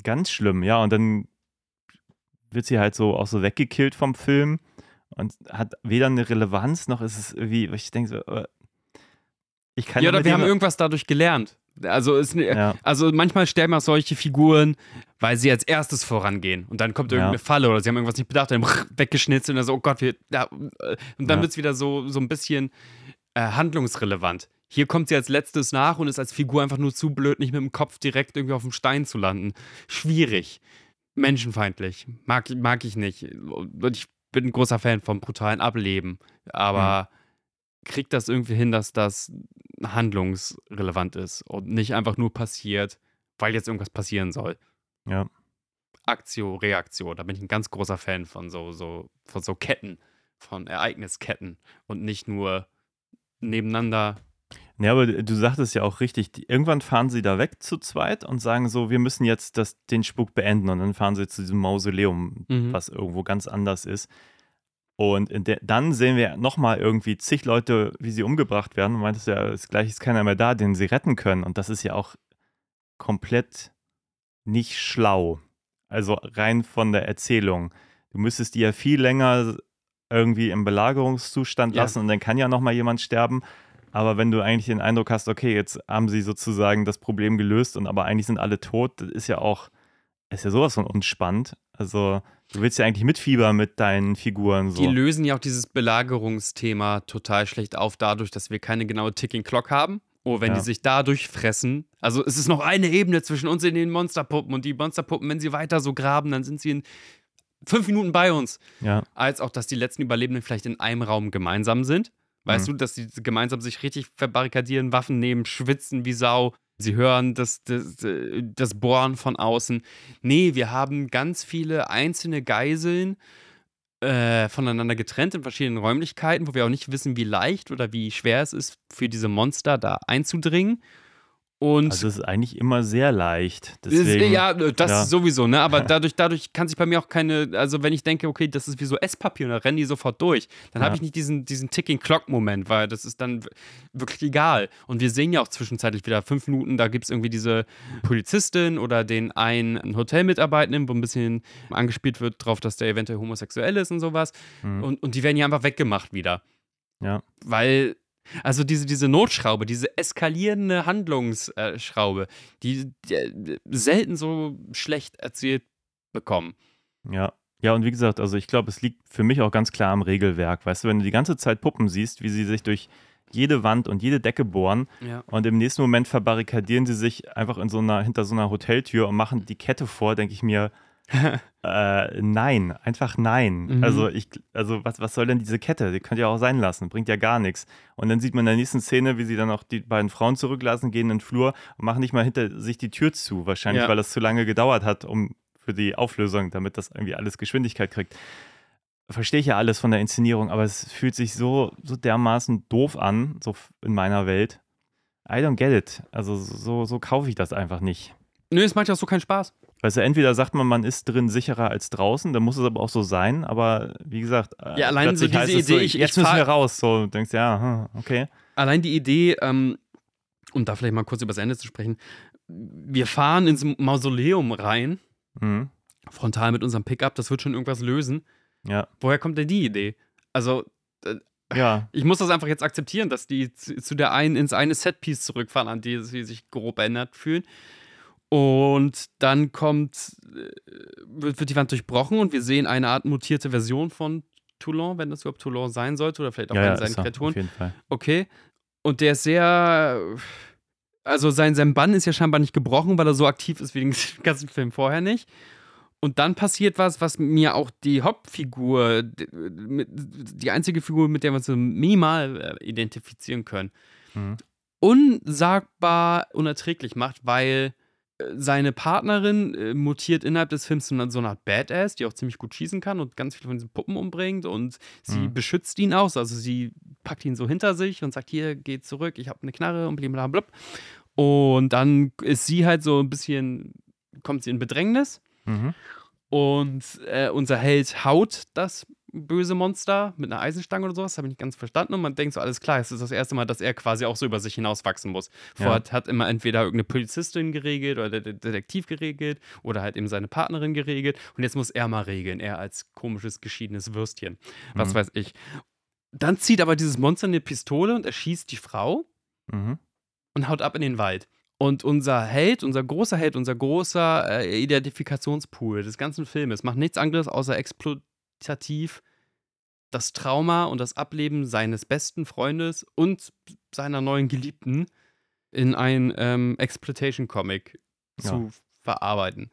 ganz schlimm, ja. Und dann wird sie halt so auch so weggekillt vom Film und hat weder eine Relevanz noch ist es irgendwie, ich denke so, äh, ich kann Ja, oder wir haben irgendwas dadurch gelernt. Also, ist, ne- Ja. also manchmal sterben auch solche Figuren, weil sie als erstes vorangehen. Und dann kommt irgendeine Ja. Falle oder sie haben irgendwas nicht bedacht, dann <laughs> weggeschnitzt und dann so, oh Gott, wir, ja, und dann Ja. wird es wieder so, so ein bisschen äh, handlungsrelevant. Hier kommt sie als letztes nach und ist als Figur einfach nur zu blöd, nicht mit dem Kopf direkt irgendwie auf dem Stein zu landen. Schwierig. Menschenfeindlich. Mag, mag ich nicht. Und ich bin ein großer Fan vom brutalen Ableben. Aber kriegt das irgendwie hin, dass das handlungsrelevant ist und nicht einfach nur passiert, weil jetzt irgendwas passieren soll. Ja. Aktio, Reaktio, da bin ich ein ganz großer Fan von so, so, von so Ketten, von Ereignisketten und nicht nur nebeneinander. Ja, aber du sagtest ja auch richtig, die, irgendwann fahren sie da weg zu zweit und sagen so, wir müssen jetzt das, den Spuk beenden und dann fahren sie zu diesem Mausoleum, Mhm. was irgendwo ganz anders ist. Und dann sehen wir nochmal irgendwie zig Leute, wie sie umgebracht werden. Meintest ja, es gleich ist keiner mehr da, den sie retten können. Und das ist ja auch komplett nicht schlau. Also rein von der Erzählung. Du müsstest die ja viel länger irgendwie im Belagerungszustand Ja. lassen und dann kann ja nochmal jemand sterben. Aber wenn du eigentlich den Eindruck hast, okay, jetzt haben sie sozusagen das Problem gelöst und aber eigentlich sind alle tot, das ist ja auch, ist ja sowas von unspannend. Also du willst ja eigentlich mitfiebern mit deinen Figuren so. Die lösen ja auch dieses Belagerungsthema total schlecht auf, dadurch, dass wir keine genaue Ticking Clock haben. Oh, wenn Ja. die sich dadurch fressen. Also es ist noch eine Ebene zwischen uns in den Monsterpuppen und die Monsterpuppen, wenn sie weiter so graben, dann sind sie in fünf Minuten bei uns. ja, Als auch, dass die letzten Überlebenden vielleicht in einem Raum gemeinsam sind. Weißt Mhm. du, dass sie gemeinsam sich richtig verbarrikadieren, Waffen nehmen, schwitzen wie Sau. Sie hören das, das, das Bohren von außen. Nee, wir haben ganz viele einzelne Geiseln äh, voneinander getrennt in verschiedenen Räumlichkeiten, wo wir auch nicht wissen, wie leicht oder wie schwer es ist, für diese Monster da einzudringen. Und also es ist eigentlich immer sehr leicht. Deswegen, ja, das ja. sowieso, ne? Aber <laughs> dadurch, dadurch kann sich bei mir auch keine, also wenn ich denke, okay, das ist wie so Esspapier und da rennen die sofort durch, dann Ja. habe ich nicht diesen, diesen Ticking Clock-Moment, weil das ist dann wirklich egal. Und wir sehen ja auch zwischenzeitlich wieder fünf Minuten, da gibt es irgendwie diese Polizistin oder den einen Hotelmitarbeitenden, wo ein bisschen angespielt wird drauf, dass der eventuell homosexuell ist und sowas. Mhm. Und, und die werden ja einfach weggemacht wieder. Ja. Weil, also diese, diese Notschraube, diese eskalierende Handlungsschraube, die, die selten so schlecht erzählt bekommen. Ja. Ja, und wie gesagt, also ich glaube, es liegt für mich auch ganz klar am Regelwerk. Weißt du, wenn du die ganze Zeit Puppen siehst, wie sie sich durch jede Wand und jede Decke bohren Ja. und im nächsten Moment verbarrikadieren sie sich einfach in so einer, hinter so einer Hoteltür und machen die Kette vor, denke ich mir, <laughs> äh, nein, einfach nein. Mhm. Also ich, also was, was soll denn diese Kette? Die könnt ihr auch sein lassen, bringt ja gar nichts. Und dann sieht man in der nächsten Szene, wie sie dann auch die beiden Frauen zurücklassen, gehen in den Flur und machen nicht mal hinter sich die Tür zu, wahrscheinlich, Ja. weil das zu lange gedauert hat, um für die Auflösung, damit das irgendwie alles Geschwindigkeit kriegt. Verstehe ich ja alles von der Inszenierung, aber es fühlt sich so, so dermaßen doof an, so in meiner Welt. I don't get it. Also so, so kaufe ich das einfach nicht. Nö, es macht ja auch so keinen Spaß. Weißt du, entweder sagt man, man ist drin sicherer als draußen, dann muss es aber auch so sein, aber wie gesagt, äh, Ja, allein so diese Idee, so, ich- jetzt ich müssen wir raus, so, du denkst, ja, hm, okay. Allein die Idee, ähm, um da vielleicht mal kurz über das Ende zu sprechen, wir fahren ins Mausoleum rein, Mhm. frontal mit unserem Pickup, das wird schon irgendwas lösen. Ja, Woher kommt denn die Idee? Also, ja, ich muss das einfach jetzt akzeptieren, dass die zu, zu der einen ins eine Setpiece zurückfahren, an die sie sich grob erinnert fühlen. Und dann kommt, äh, wird, wird die Wand durchbrochen und wir sehen eine Art mutierte Version von Toulon, wenn das überhaupt Toulon sein sollte, oder vielleicht auch ja, ja eine seiner ist er, Kreaturen. auf jeden Fall. Okay. Und der ist sehr. Also sein, sein Bann ist ja scheinbar nicht gebrochen, weil er so aktiv ist wie den <laughs> ganzen Film vorher nicht. Und dann passiert was, was mir auch die Hauptfigur, die, einzige Figur, mit der wir uns so minimal äh, identifizieren können, Mhm. unsagbar unerträglich macht, weil seine Partnerin äh, mutiert innerhalb des Films zu so einer Art Badass, die auch ziemlich gut schießen kann und ganz viele von diesen Puppen umbringt und sie Mhm. beschützt ihn auch. Also sie packt ihn so hinter sich und sagt, hier, geh zurück, ich habe eine Knarre und blablabla. Und dann ist sie halt so ein bisschen, kommt sie in Bedrängnis Mhm. Und äh, unser Held haut das böse Monster mit einer Eisenstange oder sowas, habe ich nicht ganz verstanden. Und man denkt so, alles klar, es ist das erste Mal, dass er quasi auch so über sich hinauswachsen muss. Vorher hat immer entweder irgendeine Polizistin geregelt oder der Detektiv geregelt oder halt eben seine Partnerin geregelt. Und jetzt muss er mal regeln, er als komisches, geschiedenes Würstchen. Was Mhm. weiß ich. Dann zieht aber dieses Monster eine Pistole und erschießt die Frau Mhm. und haut ab in den Wald. Und unser Held, unser großer Held, unser großer äh, Identifikationspool des ganzen Filmes macht nichts anderes außer exploitativ das Trauma und das Ableben seines besten Freundes und seiner neuen Geliebten in ein ähm, Exploitation-Comic Ja. zu verarbeiten.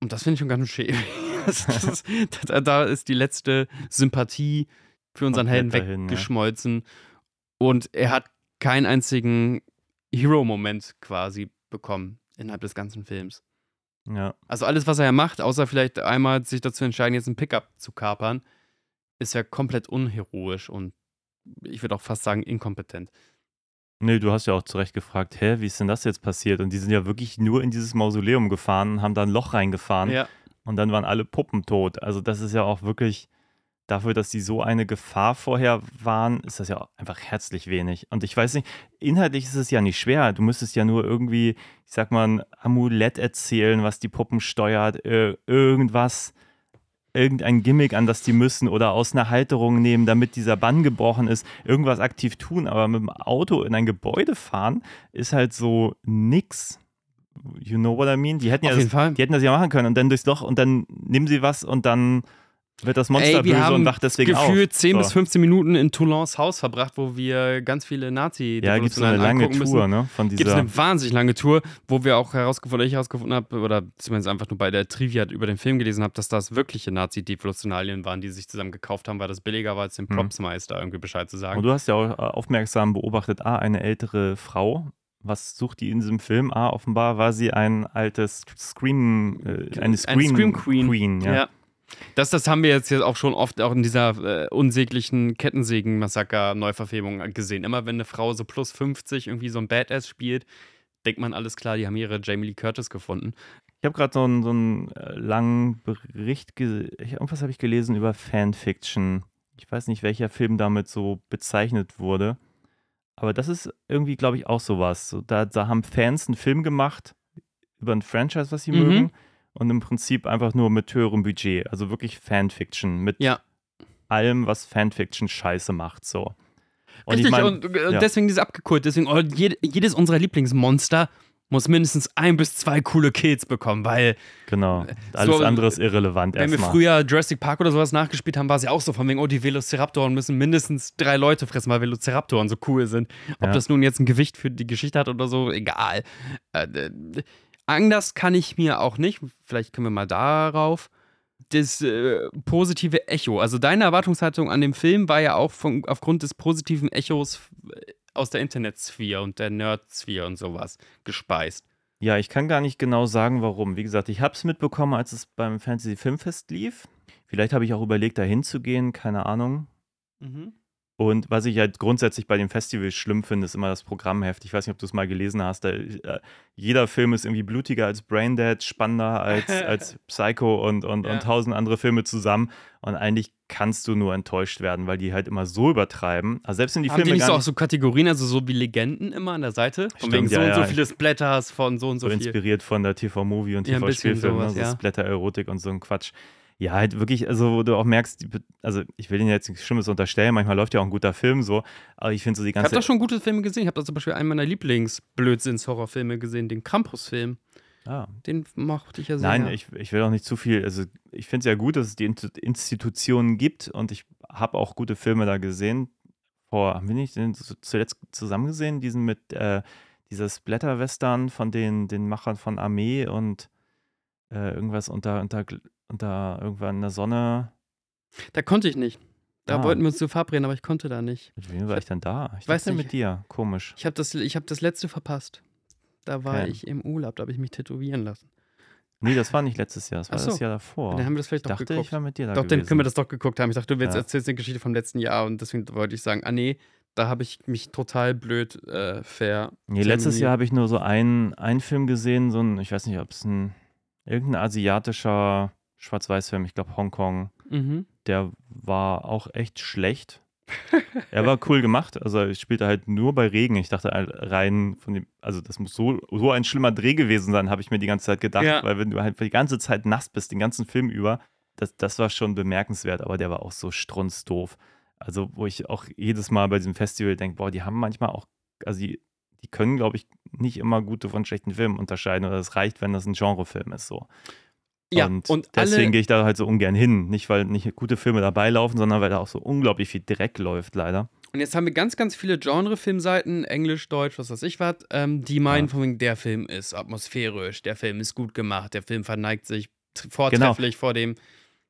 Und das finde ich schon ganz schön schäbig. Das, <laughs> das ist, da, da ist die letzte Sympathie für unseren Helden dahin, ja. weggeschmolzen. Und er hat keinen einzigen Hero-Moment quasi bekommen innerhalb des ganzen Films. Ja. Also alles, was er ja macht, außer vielleicht einmal sich dazu entscheiden, jetzt einen Pickup zu kapern, ist ja komplett unheroisch und ich würde auch fast sagen inkompetent. Nee, du hast ja auch zu Recht gefragt, hä, wie ist denn das jetzt passiert? Und die sind ja wirklich nur in dieses Mausoleum gefahren und haben da ein Loch reingefahren Ja. und dann waren alle Puppen tot. Also das ist ja auch wirklich, dafür, dass die so eine Gefahr vorher waren, ist das ja einfach herzlich wenig. Und ich weiß nicht, inhaltlich ist es ja nicht schwer. Du müsstest ja nur irgendwie, ich sag mal, ein Amulett erzählen, was die Puppen steuert, äh, irgendwas, irgendein Gimmick, an das die müssen oder aus einer Halterung nehmen, damit dieser Bann gebrochen ist, irgendwas aktiv tun, aber mit dem Auto in ein Gebäude fahren ist halt so nix. You know what I mean? Die hätten ja Auf das, die hätten das ja machen können und dann durchs Loch und dann nehmen sie was und dann wird das Monster Ey, wir böse und wacht deswegen gefühlt auf. 10 So. bis 15 Minuten in Toulons Haus verbracht, wo wir ganz viele nazi Ja, gibt es eine lange Tour, müssen. ne? Von Gibt es dieser. eine wahnsinnig lange Tour, wo wir auch herausgefunden, ich herausgefunden habe, oder zumindest einfach nur bei der Trivia über den Film gelesen habe, dass das wirkliche Nazi-Devolutionalien waren, die sich zusammen gekauft haben, weil das billiger war, als den Hm. Propsmeister irgendwie Bescheid zu sagen. Und du hast ja auch äh, aufmerksam beobachtet, ah, eine ältere Frau. Was sucht die in diesem Film? Ah, offenbar war sie ein altes Scream, äh, eine Scream, Scream Queen. Queen ja. Ja. Das, das haben wir jetzt auch schon oft auch in dieser äh, unsäglichen Kettensägen-Massaker-Neuverfilmung gesehen. Immer wenn eine Frau so plus 50 irgendwie so ein Badass spielt, denkt man, alles klar, die haben ihre Jamie Lee Curtis gefunden. Ich habe gerade so einen, so einen äh, langen Bericht, ge ich, irgendwas habe ich gelesen über Fanfiction. Ich weiß nicht, welcher Film damit so bezeichnet wurde. Aber das ist irgendwie, glaube ich, auch sowas. So, da, da haben Fans einen Film gemacht über ein Franchise, was sie Mhm. mögen. Und im Prinzip einfach nur mit höherem Budget. Also wirklich Fanfiction. Mit Ja. allem, was Fanfiction scheiße macht. So. Und Richtig, ich mein, und äh, ja. deswegen diese abgekult. Deswegen, oh, jed, jedes unserer Lieblingsmonster muss mindestens ein bis zwei coole Kills bekommen, weil genau. Alles so, andere ist irrelevant wenn wir erstmal. früher Jurassic Park oder sowas nachgespielt haben, war es ja auch so von wegen, oh, die Velociraptoren müssen mindestens drei Leute fressen, weil Velociraptoren so cool sind. Ob Ja. das nun jetzt ein Gewicht für die Geschichte hat oder so, egal. Äh, äh, anders kann ich mir auch nicht, vielleicht können wir mal darauf, das äh, positive Echo. Also deine Erwartungshaltung an dem Film war ja auch von, aufgrund des positiven Echos äh, aus der Internetsphäre und der Nerdsphäre und sowas gespeist. Ja, ich kann gar nicht genau sagen, warum. Wie gesagt, ich habe es mitbekommen, als es beim Fantasy Filmfest lief. Vielleicht habe ich auch überlegt, da hinzugehen, keine Ahnung. Und was ich halt grundsätzlich bei dem Festival schlimm finde, ist immer das Programmheft. Ich weiß nicht, ob du es mal gelesen hast. Da, äh, jeder Film ist irgendwie blutiger als Braindead, spannender als, <laughs> als Psycho und, und, Ja. und tausend andere Filme zusammen. Und eigentlich kannst du nur enttäuscht werden, weil die halt immer so übertreiben. Also selbst wenn die Haben Filme die nicht so auch so Kategorien, also so wie Legenden immer an der Seite? Von Stimmt, wegen so ja, und so ja. viele Splatters von so und so, so viel. inspiriert von der TV-Movie und Ja, TV-Spielfilm, ne? sowas, so ja. Splatter-Erotik und so ein Quatsch. Ja, halt wirklich, also wo du auch merkst, die, also ich will ihnen jetzt nichts Schlimmes unterstellen, manchmal läuft ja auch ein guter Film so, aber ich finde so die Ich habe ganze doch schon gute Filme gesehen. Ich habe da zum Beispiel einen meiner Lieblings-Blödsinns-Horrorfilme gesehen, den Krampus-Film. ah, Den mochte ich ja sehr. Nein, ich, ich will auch nicht zu viel, also ich finde es ja gut, dass es die Inst- Institutionen gibt und ich habe auch gute Filme da gesehen. Vor, haben wir nicht den zu- zuletzt zusammen gesehen, diesen mit äh, dieser Splatter-Western von den, den Machern von Armee und äh, irgendwas unter, unter, unter irgendwann in der Sonne. Da konnte ich nicht. Da Ah. wollten wir uns zu verabreden, aber ich konnte da nicht. Mit wem war ich denn da? Ich Weiß nicht. mit dir. Komisch. Ich habe das, ich hab das letzte verpasst. Da war Okay. ich im Urlaub, da habe ich mich tätowieren lassen. Nee, das war nicht letztes Jahr, das war so. das Jahr davor. Dann haben wir das vielleicht ich doch dachte, geguckt. ich war mit dir da Doch, dann gewesen. können wir das doch geguckt haben. Ich dachte, du Ja. erzählst eine Geschichte vom letzten Jahr und deswegen wollte ich sagen, ah nee, da habe ich mich total blöd äh, ver. Nee, letztes. Jahr habe ich nur so einen, einen Film gesehen, so ein, ich weiß nicht, ob es ein irgendein asiatischer Schwarz-Weiß-Film, ich glaube Hongkong, Mhm. der war auch echt schlecht. er war cool gemacht, also ich spielte halt nur bei Regen. Ich dachte halt rein von dem, also das muss so, so ein schlimmer Dreh gewesen sein, habe ich mir die ganze Zeit gedacht, Ja. weil wenn du halt die ganze Zeit nass bist, den ganzen Film über, das, das war schon bemerkenswert, aber der war auch so strunzdoof. Also wo ich auch jedes Mal bei diesem Festival denke, boah, die haben manchmal auch, also die, die können, glaube ich, nicht immer gute von schlechten Filmen unterscheiden oder es reicht, wenn das ein Genrefilm ist so. Ja, und, und deswegen gehe ich da halt so ungern hin. Nicht, weil nicht gute Filme dabei laufen, sondern weil da auch so unglaublich viel Dreck läuft, leider. und jetzt haben wir ganz, ganz viele Genre-Filmseiten, Englisch, Deutsch, was weiß ich was, ähm, die meinen Ja. von wegen, der Film ist atmosphärisch, der Film ist gut gemacht, der Film verneigt sich Genau. vortrefflich vor dem.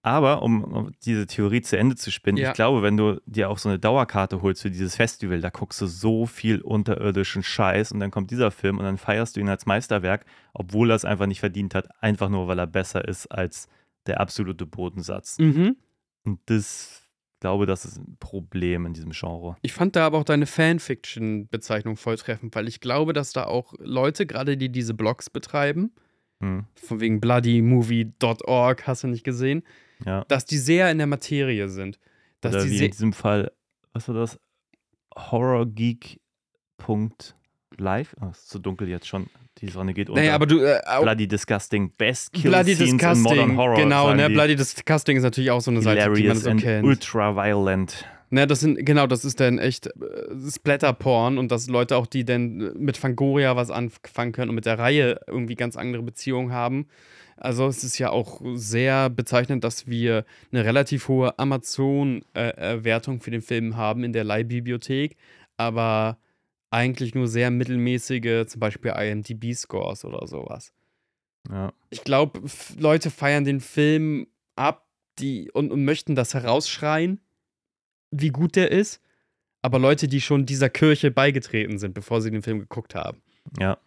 Aber um, um diese Theorie zu Ende zu spinnen, Ja. ich glaube, wenn du dir auch so eine Dauerkarte holst für dieses Festival, da guckst du so viel unterirdischen Scheiß und dann kommt dieser Film und dann feierst du ihn als Meisterwerk, obwohl er es einfach nicht verdient hat, einfach nur weil er besser ist als der absolute Bodensatz. Mhm. Und das, ich glaube, das ist ein Problem in diesem Genre. Ich fand da aber auch deine Fanfiction-Bezeichnung voll treffend, weil ich glaube, dass da auch Leute, gerade die diese Blogs betreiben, Hm, von wegen bloodymovie.org, hast du nicht gesehen, ja. dass die sehr in der Materie sind. Dass Oder die wie in diesem Fall, was war das? Horrorgeek.live? Oh, ist zu dunkel jetzt schon. Die Sonne geht unter. Naja, aber du. Äh, Bloody Disgusting. Best Kill Bloody Scenes in Modern Disgusting. Horror. genau, ne? Bloody Disgusting ist natürlich auch so eine Seite, die man so and kennt. ultra violent. Ne, das sind, genau, das ist dann echt äh, Splatter-Porn und dass Leute auch, die dann äh, mit Fangoria was anfangen können und mit der Reihe irgendwie ganz andere Beziehungen haben. Also es ist ja auch sehr bezeichnend, dass wir eine relativ hohe Amazon-Wertung für den Film haben in der Leihbibliothek, aber eigentlich nur sehr mittelmäßige, zum Beispiel IMDb-Scores oder sowas. Ja. Ich glaube, Leute feiern den Film ab die, und, und möchten das herausschreien, wie gut der ist. Aber Leute, die schon dieser Kirche beigetreten sind, bevor sie den Film geguckt haben. ja.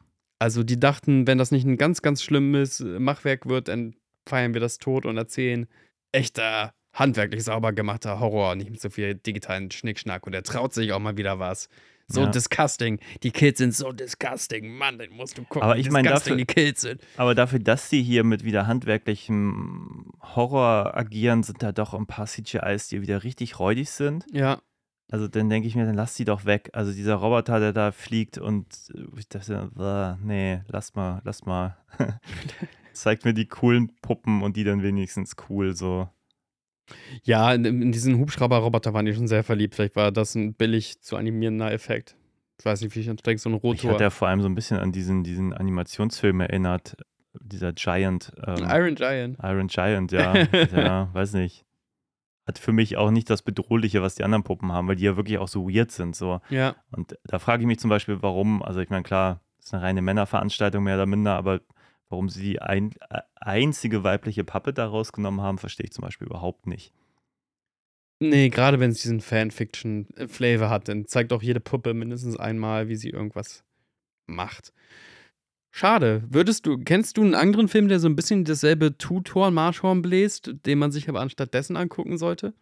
Also die dachten, wenn das nicht ein ganz, ganz schlimmes Machwerk wird, dann feiern wir das tot und erzählen echter, handwerklich sauber gemachter Horror, nicht mit so viel digitalen Schnickschnack. Und er traut sich auch mal wieder was. So Ja. disgusting. Die Kids sind so disgusting. Mann, den musst du gucken, Aber ich mein, disgusting dafür- die Kids sind. Aber dafür, dass sie hier mit wieder handwerklichem Horror agieren, sind da doch ein paar CGIs, die wieder richtig räudig sind. Ja. Also dann denke ich mir, dann lass die doch weg. Also dieser Roboter, der da fliegt und äh, ich dachte, äh, nee, lass mal, lass mal. <laughs> Zeigt mir die coolen Puppen und die dann wenigstens cool so. Ja, in, diesen Hubschrauber-Roboter waren die schon sehr verliebt. Vielleicht war das ein billig zu animierender Effekt. Ich weiß nicht, wie ich denke, so ein Rotor. hat der vor allem so ein bisschen an diesen, diesen Animationsfilm erinnert. Dieser Giant. Ähm, Iron Giant. Iron Giant, ja. <laughs> ja, weiß nicht. Hat für mich auch nicht das Bedrohliche, was die anderen Puppen haben, weil die ja wirklich auch so weird sind. So. Ja. Und da frage ich mich zum Beispiel, warum, also ich meine, klar, das ist eine reine Männerveranstaltung mehr oder minder, aber warum sie die ein, äh, einzige weibliche Pappe da rausgenommen haben, verstehe ich zum Beispiel überhaupt nicht. Nee, gerade wenn es diesen Fanfiction-Flavor hat, dann zeigt auch jede Puppe mindestens einmal, wie sie irgendwas macht. Schade. Würdest du, kennst du einen anderen Film, der so ein bisschen dasselbe Tutor Marschhorn bläst, den man sich aber anstatt dessen angucken sollte?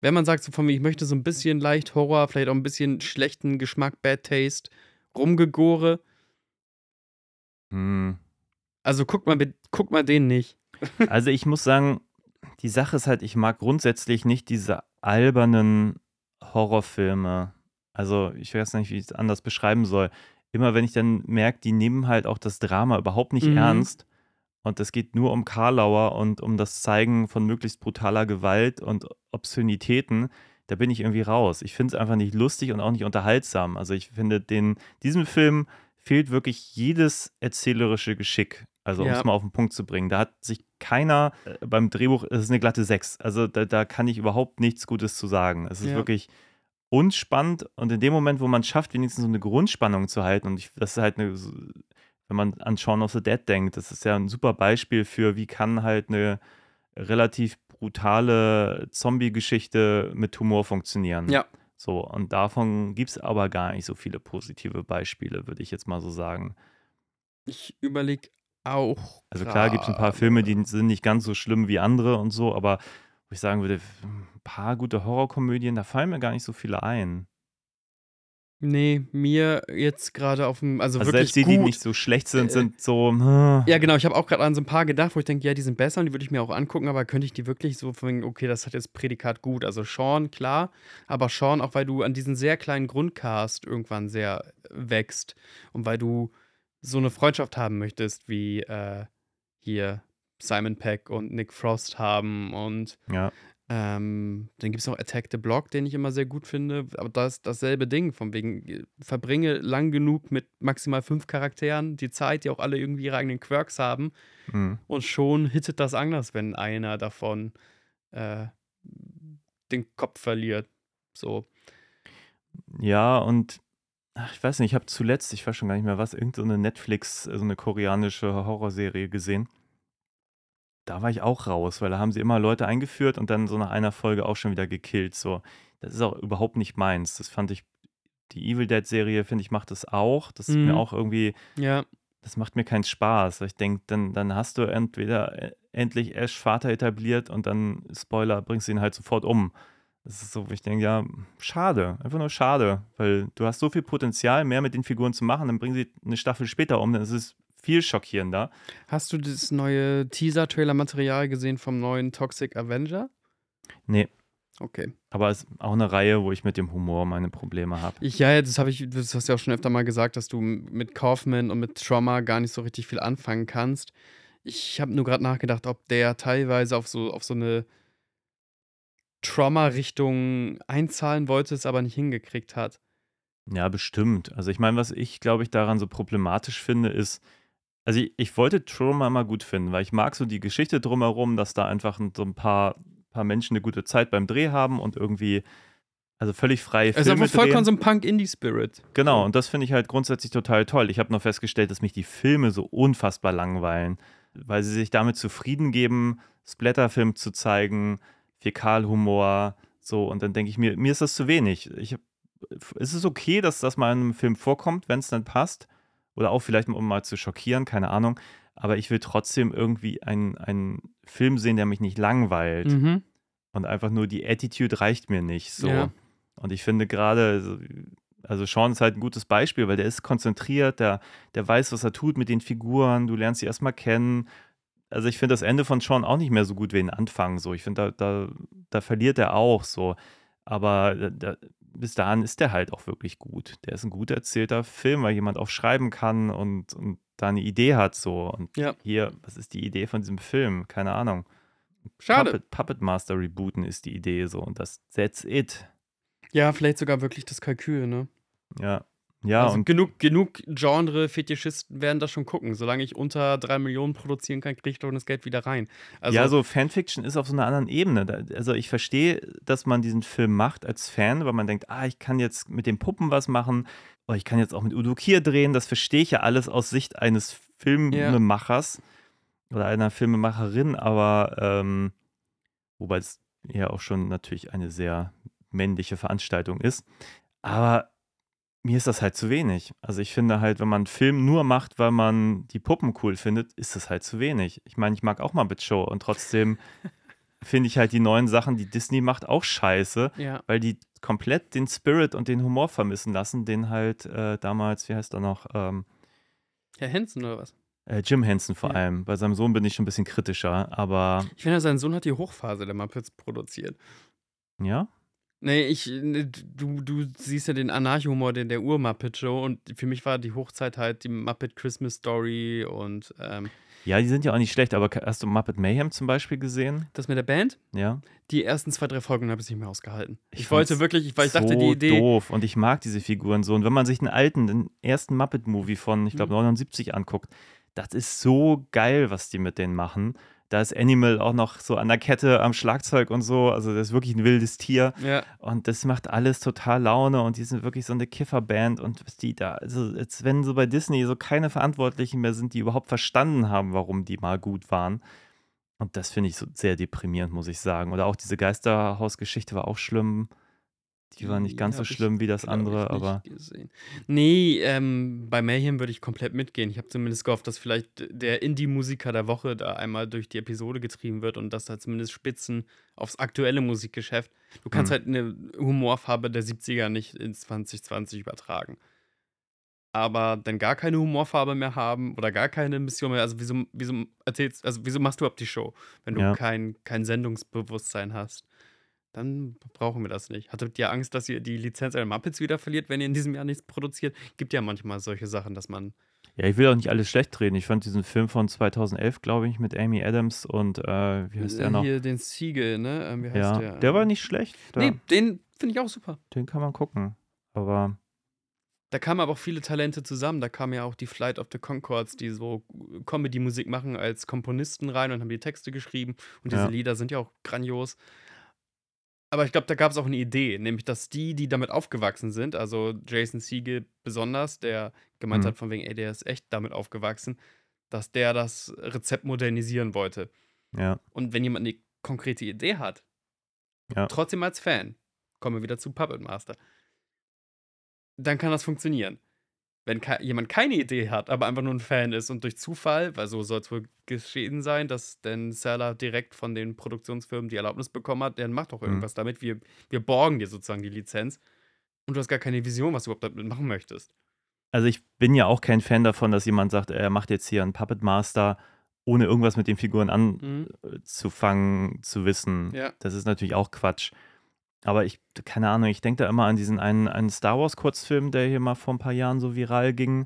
Wenn man sagt, so von mir, ich möchte so ein bisschen leicht Horror, vielleicht auch ein bisschen schlechten Geschmack, Bad Taste, Rumgegore. Hm. Also guck mal, guck mal den nicht. <laughs> Also ich muss sagen, die Sache ist halt, ich mag grundsätzlich nicht diese albernen Horrorfilme. Also ich weiß nicht, wie ich es anders beschreiben soll. Immer wenn ich dann merke, die nehmen halt auch das Drama überhaupt nicht Mhm. ernst und es geht nur um Karlauer und um das Zeigen von möglichst brutaler Gewalt und Obszönitäten, da bin ich irgendwie raus. Ich finde es einfach nicht lustig und auch nicht unterhaltsam. Also ich finde, den, diesem Film fehlt wirklich jedes erzählerische Geschick. Also um Ja. es mal auf den Punkt zu bringen. Da hat sich keiner äh, beim Drehbuch, es ist eine glatte Sechs. Also da, da kann ich überhaupt nichts Gutes zu sagen. Es ist Ja. wirklich unspannend und in dem Moment, wo man es schafft, wenigstens so eine Grundspannung zu halten und ich, das ist halt eine, wenn man an Shaun of the Dead denkt, das ist ja ein super Beispiel für, wie kann halt eine relativ brutale Zombie-Geschichte mit Humor funktionieren. Ja. So, und davon gibt es aber gar nicht so viele positive Beispiele, würde ich jetzt mal so sagen. Ich überlege auch. Also klar gibt es ein paar Filme, die sind nicht ganz so schlimm wie andere und so, aber wo ich sagen würde, ein paar gute Horrorkomödien, da fallen mir gar nicht so viele ein. Nee, mir jetzt gerade auf dem, also, Also wirklich selbst die, die gut. nicht so schlecht sind, Äh, sind so. hm. Ja, genau. Ich habe auch gerade an so ein paar gedacht, wo ich denke, ja, die sind besser und die würde ich mir auch angucken, aber könnte ich die wirklich so von okay, das hat jetzt Prädikat gut. Also Sean, klar, aber Sean auch, weil du an diesen sehr kleinen Grundcast irgendwann sehr wächst und weil du so eine Freundschaft haben möchtest, wie äh, hier Simon Peck und Nick Frost haben und Ja. ähm, dann gibt es noch Attack the Block, den ich immer sehr gut finde. Aber das ist dasselbe Ding, von wegen, äh, verbringe lang genug mit maximal fünf Charakteren die Zeit, die auch alle irgendwie ihre eigenen Quirks haben. Mhm. Und schon hittet das anders, wenn einer davon äh, den Kopf verliert. So. Ja, und ach, ich weiß nicht, ich habe zuletzt, ich weiß schon gar nicht mehr was, irgendeine so Netflix, so eine koreanische Horrorserie gesehen. Da war ich auch raus, weil da haben sie immer Leute eingeführt und dann so nach einer Folge auch schon wieder gekillt. So, das ist auch überhaupt nicht meins. Das fand ich, die Evil Dead-Serie, finde ich, macht das auch. Das ist mir Mhm. auch irgendwie, Ja. das macht mir keinen Spaß. Weil ich denke, dann, dann hast du entweder äh, endlich Ash Vater etabliert und dann, Spoiler, bringst du ihn halt sofort um. Das ist so, wo ich denke, ja, schade, einfach nur schade, weil du hast so viel Potenzial, mehr mit den Figuren zu machen, dann bringen sie eine Staffel später um, dann ist es viel schockierender. Hast du das neue Teaser-Trailer-Material gesehen vom neuen Toxic Avenger? Nee, Okay. aber es ist auch eine Reihe, wo ich mit dem Humor meine Probleme habe. Ja, das habe ich, das hast du ja auch schon öfter mal gesagt, dass du mit Kaufman und mit Trauma gar nicht so richtig viel anfangen kannst. Ich habe nur gerade nachgedacht, ob der teilweise auf so, auf so eine Trauma-Richtung einzahlen wollte, es aber nicht hingekriegt hat. Ja, bestimmt. Also ich meine, was ich, glaube ich, daran so problematisch finde, ist, also ich, ich wollte Trauma immer gut finden, weil ich mag so die Geschichte drumherum, dass da einfach so ein paar, paar Menschen eine gute Zeit beim Dreh haben und irgendwie, also völlig freie Es ist Filme einfach vollkommen drehen. so ein Punk-Indie-Spirit. Genau, und das finde ich halt grundsätzlich total toll. Ich habe noch festgestellt, dass mich die Filme so unfassbar langweilen, weil sie sich damit zufrieden geben, Splatterfilm zu zeigen, Fäkalhumor, so, und dann denke ich mir, mir ist das zu wenig. Ich, es ist okay, dass das mal in einem Film vorkommt, wenn es dann passt, oder auch vielleicht um mal zu schockieren, keine Ahnung, aber ich will trotzdem irgendwie einen, einen Film sehen, der mich nicht langweilt. Mhm. Und einfach nur die Attitude reicht mir nicht. So. Ja. Und ich finde gerade, so- also Sean ist halt ein gutes Beispiel, weil der ist konzentriert, der, der weiß, was er tut mit den Figuren, du lernst sie erstmal kennen. Also ich finde das Ende von Sean auch nicht mehr so gut wie den Anfang. So. Ich finde, da, da, da verliert er auch so. Aber da, da, bis dahin ist der halt auch wirklich gut. Der ist ein gut erzählter Film, weil jemand auch schreiben kann und, und da eine Idee hat. So. Und Ja. hier, was ist die Idee von diesem Film? Keine Ahnung. Schade. Puppet, Puppet Master rebooten ist die Idee so und das that's it. Ja, vielleicht sogar wirklich das Kalkül, ne? Ja. Ja, also und genug, genug Genre-Fetischisten werden das schon gucken. Solange ich unter drei Millionen produzieren kann, kriege ich doch das Geld wieder rein. Also, ja, so Fanfiction ist auf so einer anderen Ebene. Also ich verstehe, dass man diesen Film macht als Fan, weil man denkt, ah, ich kann jetzt mit den Puppen was machen, oder ich kann jetzt auch mit Udo Kier drehen. Das verstehe ich ja alles aus Sicht eines Filmemachers oder einer Filmemacherin, aber ähm, wobei es ja auch schon natürlich eine sehr männliche Veranstaltung ist. Aber mir ist das halt zu wenig. Also ich finde halt, wenn man einen Film nur macht, weil man die Puppen cool findet, ist das halt zu wenig. Ich meine, ich mag auch mal Bit Show und trotzdem <laughs> finde ich halt die neuen Sachen, die Disney macht, auch scheiße, ja. weil die komplett den Spirit und den Humor vermissen lassen, den halt äh, damals, wie heißt er noch, ähm, Herr Henson oder was? äh, Jim Henson vor Ja. allem. Bei seinem Sohn bin ich schon ein bisschen kritischer, aber Ich finde, sein Sohn hat die Hochphase der Muppets produziert. ja, Nee, ich, ne, du, du siehst ja den Anarcho-Humor der, der Ur-Muppet-Show und für mich war die Hochzeit halt die Muppet Christmas Story und ähm, ja, die sind ja auch nicht schlecht, aber hast du Muppet Mayhem zum Beispiel gesehen? das mit der Band. Ja. Die ersten zwei, drei Folgen habe ich nicht mehr ausgehalten. Ich, Ich wollte wirklich, weil ich so dachte, die Idee. doof und ich mag diese Figuren so. Und wenn man sich den alten, den ersten Muppet-Movie von, ich Mhm. glaube, 79 anguckt, das ist so geil, was die mit denen machen. Da ist Animal auch noch so an der Kette am Schlagzeug und so. Also, das ist wirklich ein wildes Tier. Ja, Und das macht alles total Laune und die sind wirklich so eine Kifferband und die da, also als wenn so bei Disney so keine Verantwortlichen mehr sind, die überhaupt verstanden haben, warum die mal gut waren. Und das finde ich so sehr deprimierend, muss ich sagen. Oder auch diese Geisterhausgeschichte war auch schlimm. Die war nicht ganz so schlimm wie das andere, aber Gesehen. Nee, ähm, bei Mayhem würde ich komplett mitgehen. Ich habe zumindest gehofft, dass vielleicht der Indie-Musiker der Woche da einmal durch die Episode getrieben wird und dass da zumindest Spitzen aufs aktuelle Musikgeschäft Du kannst Mhm. halt eine Humorfarbe der 70er nicht ins 2020 übertragen. Aber dann gar keine Humorfarbe mehr haben oder gar keine Mission mehr. Also wieso, wieso erzählst, also wieso machst du überhaupt die Show, wenn du Ja. kein, kein Sendungsbewusstsein hast? Dann brauchen wir das nicht. Hattet ihr Angst, dass ihr die Lizenz an Muppets wieder verliert, wenn ihr in diesem Jahr nichts produziert? Gibt ja manchmal solche Sachen, dass man. Ja, ich will auch nicht alles schlecht reden. Ich fand diesen Film von 2011, glaube ich, mit Amy Adams und äh, wie heißt der noch? Hier den Siegel, ne? Ähm, wie heißt Ja, der? der war nicht schlecht. Da, Nee, den finde ich auch super. Den kann man gucken. Aber Da kamen aber auch viele Talente zusammen. Da kam ja auch die Flight of the Concords, die so Comedy-Musik machen, als Komponisten rein und haben die Texte geschrieben. Und diese Ja. Lieder sind ja auch grandios. Aber ich glaube, da gab es auch eine Idee, nämlich dass die, die damit aufgewachsen sind, also Jason Siegel besonders, der gemeint Mhm. hat, von wegen, ey, der ist echt damit aufgewachsen, dass der das Rezept modernisieren wollte. ja, Und wenn jemand eine konkrete Idee hat, Ja. trotzdem als Fan, kommen wir wieder zu Puppet Master, dann kann das funktionieren. Wenn ke jemand keine Idee hat, aber einfach nur ein Fan ist und durch Zufall, weil so soll es wohl geschehen sein, dass Dan Seller direkt von den Produktionsfirmen die Erlaubnis bekommen hat, der macht doch Mhm. irgendwas damit. Wir, wir borgen dir sozusagen die Lizenz und du hast gar keine Vision, was du überhaupt damit machen möchtest. also ich bin ja auch kein Fan davon, dass jemand sagt, er macht jetzt hier einen Puppet Master, ohne irgendwas mit den Figuren Mhm. anzufangen zu wissen. Ja. Das ist natürlich auch Quatsch. Aber ich, keine Ahnung, ich denke da immer an diesen einen, einen Star Wars-Kurzfilm, der hier mal vor ein paar Jahren so viral ging.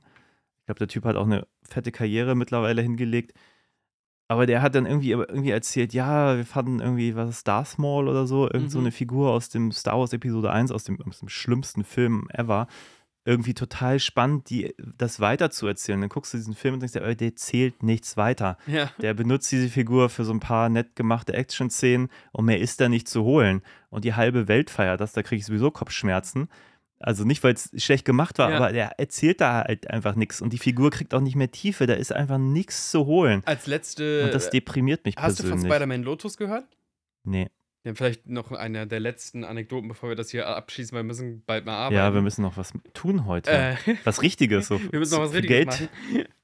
Ich glaube, der Typ hat auch eine fette Karriere mittlerweile hingelegt. Aber der hat dann irgendwie, irgendwie erzählt, ja, wir fanden irgendwie, was ist Darth Maul oder so, irgend so Mhm. eine Figur aus dem Star Wars Episode 1, aus dem, aus dem schlimmsten Film ever. Irgendwie total spannend, die, das weiterzuerzählen. Dann guckst du diesen Film und denkst dir, der zählt nichts weiter. Ja. Der benutzt diese Figur für so ein paar nett gemachte Action-Szenen und mehr ist da nicht zu holen. Und die halbe Welt feiert das, da kriege ich sowieso Kopfschmerzen. Also nicht, weil es schlecht gemacht war, Ja. aber der erzählt da halt einfach nichts. Und die Figur kriegt auch nicht mehr Tiefe, da ist einfach nichts zu holen. Als letzte. Und das deprimiert mich hast du von persönlich. Spider-Man Lotus gehört? nee. Ja, vielleicht noch eine der letzten Anekdoten, bevor wir das hier abschließen, weil wir müssen bald mal arbeiten. Ja, wir müssen noch was tun heute. Äh, was Richtiges. So <laughs> wir müssen noch was Richtiges Geld. machen.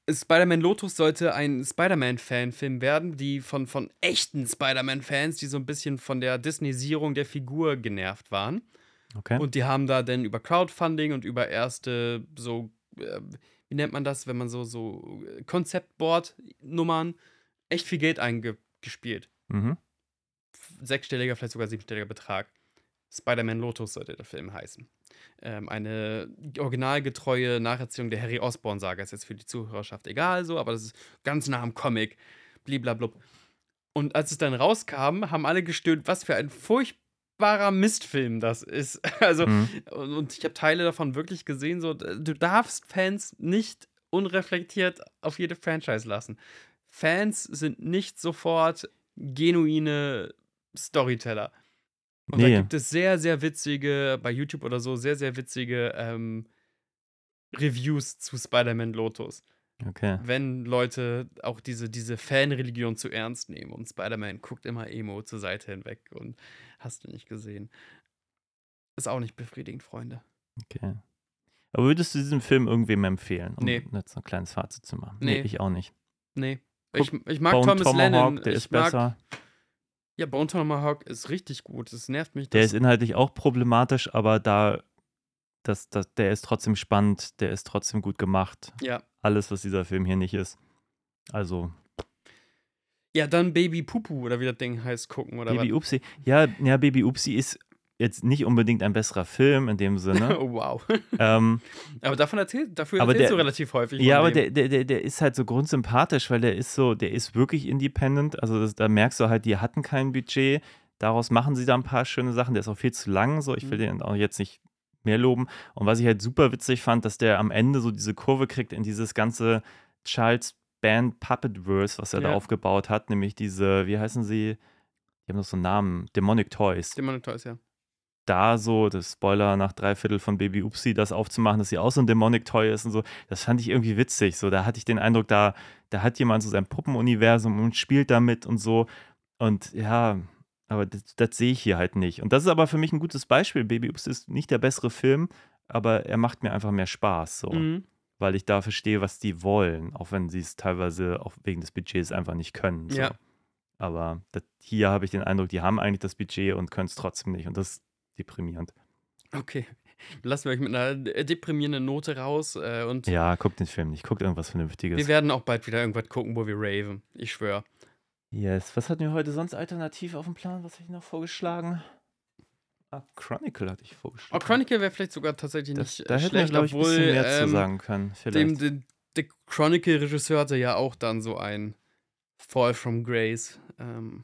Spider-Man Lotus sollte ein Spider-Man-Fanfilm werden, die von, von echten Spider-Man-Fans, die so ein bisschen von der Disneyisierung der Figur genervt waren. Okay. Und die haben da dann über Crowdfunding und über erste so, äh, wie nennt man das, wenn man so, so äh, Konzeptboard-Nummern echt viel Geld eingespielt. mhm. Sechsstelliger, vielleicht sogar siebenstelliger Betrag. Spider-Man Lotus sollte der Film heißen. Ähm, eine originalgetreue Nacherzählung der Harry Osborn-Saga. Ist jetzt für die Zuhörerschaft egal so, aber das ist ganz nah am Comic. Bliblablub. Und als es dann rauskam, haben alle gestöhnt, was für ein furchtbarer Mistfilm das ist. <laughs> Also, Mhm. und, und ich habe Teile davon wirklich gesehen, so, du darfst Fans nicht unreflektiert auf jede Franchise lassen. Fans sind nicht sofort genuine Storyteller. Und da Nee. gibt es sehr, sehr witzige, bei YouTube oder so, sehr, sehr witzige ähm, Reviews zu Spider-Man Lotus. Okay. Wenn Leute auch diese, diese Fanreligion zu ernst nehmen und Spider-Man guckt immer Emo zur Seite hinweg und hast du nicht gesehen. Ist auch nicht befriedigend, Freunde. Okay. Aber würdest du diesen Film irgendwem empfehlen, um Nee. jetzt ein kleines Fazit zu machen? Nee. ich auch nicht. Nee. Guck, Ich, ich mag Bone Thomas Tomahawk, Lennon. der ich ist mag, besser. Ja, Bone Tomahawk ist richtig gut. Es nervt mich. Der ist inhaltlich auch problematisch, aber da, das, das, der ist trotzdem spannend, der ist trotzdem gut gemacht. ja. Alles, was dieser Film hier nicht ist. Also, ja, dann Baby Pupu oder wie das Ding heißt, gucken oder Baby Upsi. Ja, ja, Baby Upsi ist jetzt nicht unbedingt ein besserer Film in dem? Sinne. oh, <laughs> wow. ähm, Aber davon erzählt, dafür Aber erzählst der- du relativ häufig. ja, aber der, der, der, der ist halt so grundsympathisch, weil der ist so, der ist wirklich independent. Also das, da merkst du halt, die hatten kein Budget. Daraus machen sie da ein paar schöne Sachen. Der ist auch viel zu lang. So, ich will Mhm. den auch jetzt nicht mehr loben. Und was ich halt super witzig fand, dass der am Ende so diese Kurve kriegt in dieses ganze Charles Band Puppetverse, was er da Ja. aufgebaut hat, nämlich diese, wie heißen sie? Die haben noch so einen Namen, Demonic Toys. Demonic Toys, ja. Da so, das Spoiler nach drei Viertel von Baby Upsi, das aufzumachen, dass sie auch so ein Demonic Toy ist und so, das fand ich irgendwie witzig. So, da hatte ich den Eindruck, da, da hat jemand so sein Puppenuniversum und spielt damit und so. Und ja, aber das, das sehe ich hier halt nicht. Und das ist aber für mich ein gutes Beispiel. Baby Upsi ist nicht der bessere Film, aber er macht mir einfach mehr Spaß. So Mhm. weil ich da verstehe, was die wollen, auch wenn sie es teilweise auch wegen des Budgets einfach nicht können. So. Ja. Aber das, hier habe ich den Eindruck, die haben eigentlich das Budget und können es trotzdem nicht. Und das deprimierend. Okay. Lassen wir euch mit einer deprimierenden Note raus. Äh, und Ja, guckt den Film nicht. Guckt irgendwas Vernünftiges. wir werden auch bald wieder irgendwas gucken, wo wir raven. Ich schwöre. Yes. Was hatten wir heute sonst alternativ auf dem Plan? Was hätte ich noch vorgeschlagen? Ah, Chronicle hatte ich Oh, vorgeschlagen. Chronicle wäre vielleicht sogar tatsächlich das, nicht da äh, hätten wir, schlecht, ich, ein obwohl bisschen mehr zu ähm, sagen können. Vielleicht. dem, dem, der Chronicle-Regisseur hatte ja auch dann so ein Fall from Grace. Ähm,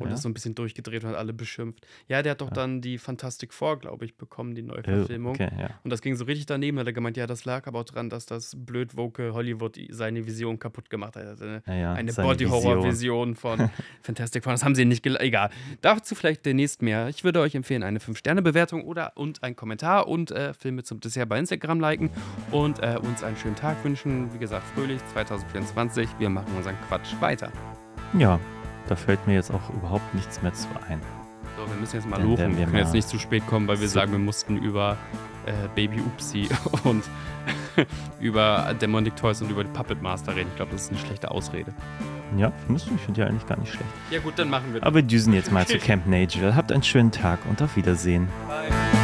und Ja? ist so ein bisschen durchgedreht und hat alle beschimpft. Ja, der hat doch Ja. dann die Fantastic Four, glaube ich, bekommen, die oh, Neuverfilmung. okay, ja. Und das ging so richtig daneben. Da hat er gemeint, ja, das lag aber auch daran, dass das blöd woke Hollywood seine Vision kaputt gemacht hat. Also eine, Ja, eine Body-Horror-Vision von <laughs> Fantastic Four. Das haben sie nicht gel Egal. Dazu vielleicht demnächst mehr. Ich würde euch empfehlen, eine 5-Sterne-Bewertung oder und einen Kommentar und äh, Filme zum Dessert bei Instagram liken und äh, uns einen schönen Tag wünschen. Wie gesagt, fröhlich 2024. Wir machen unseren Quatsch weiter. Ja, da fällt mir jetzt auch überhaupt nichts mehr zu ein. So, wir müssen jetzt mal Dann werden Wir wir können jetzt nicht zu spät kommen, weil wir sagen, wir mussten über äh, Baby Upsi <laughs> und <laughs> über Demonic Toys und über die Puppet Master reden. Ich glaube, das ist eine schlechte Ausrede. Ja, findest du? Ich finde ja eigentlich gar nicht schlecht. Ja gut, dann machen wir das. Aber wir düsen jetzt mal <laughs> zu Camp Nagel. Habt einen schönen Tag und auf Wiedersehen. Bye.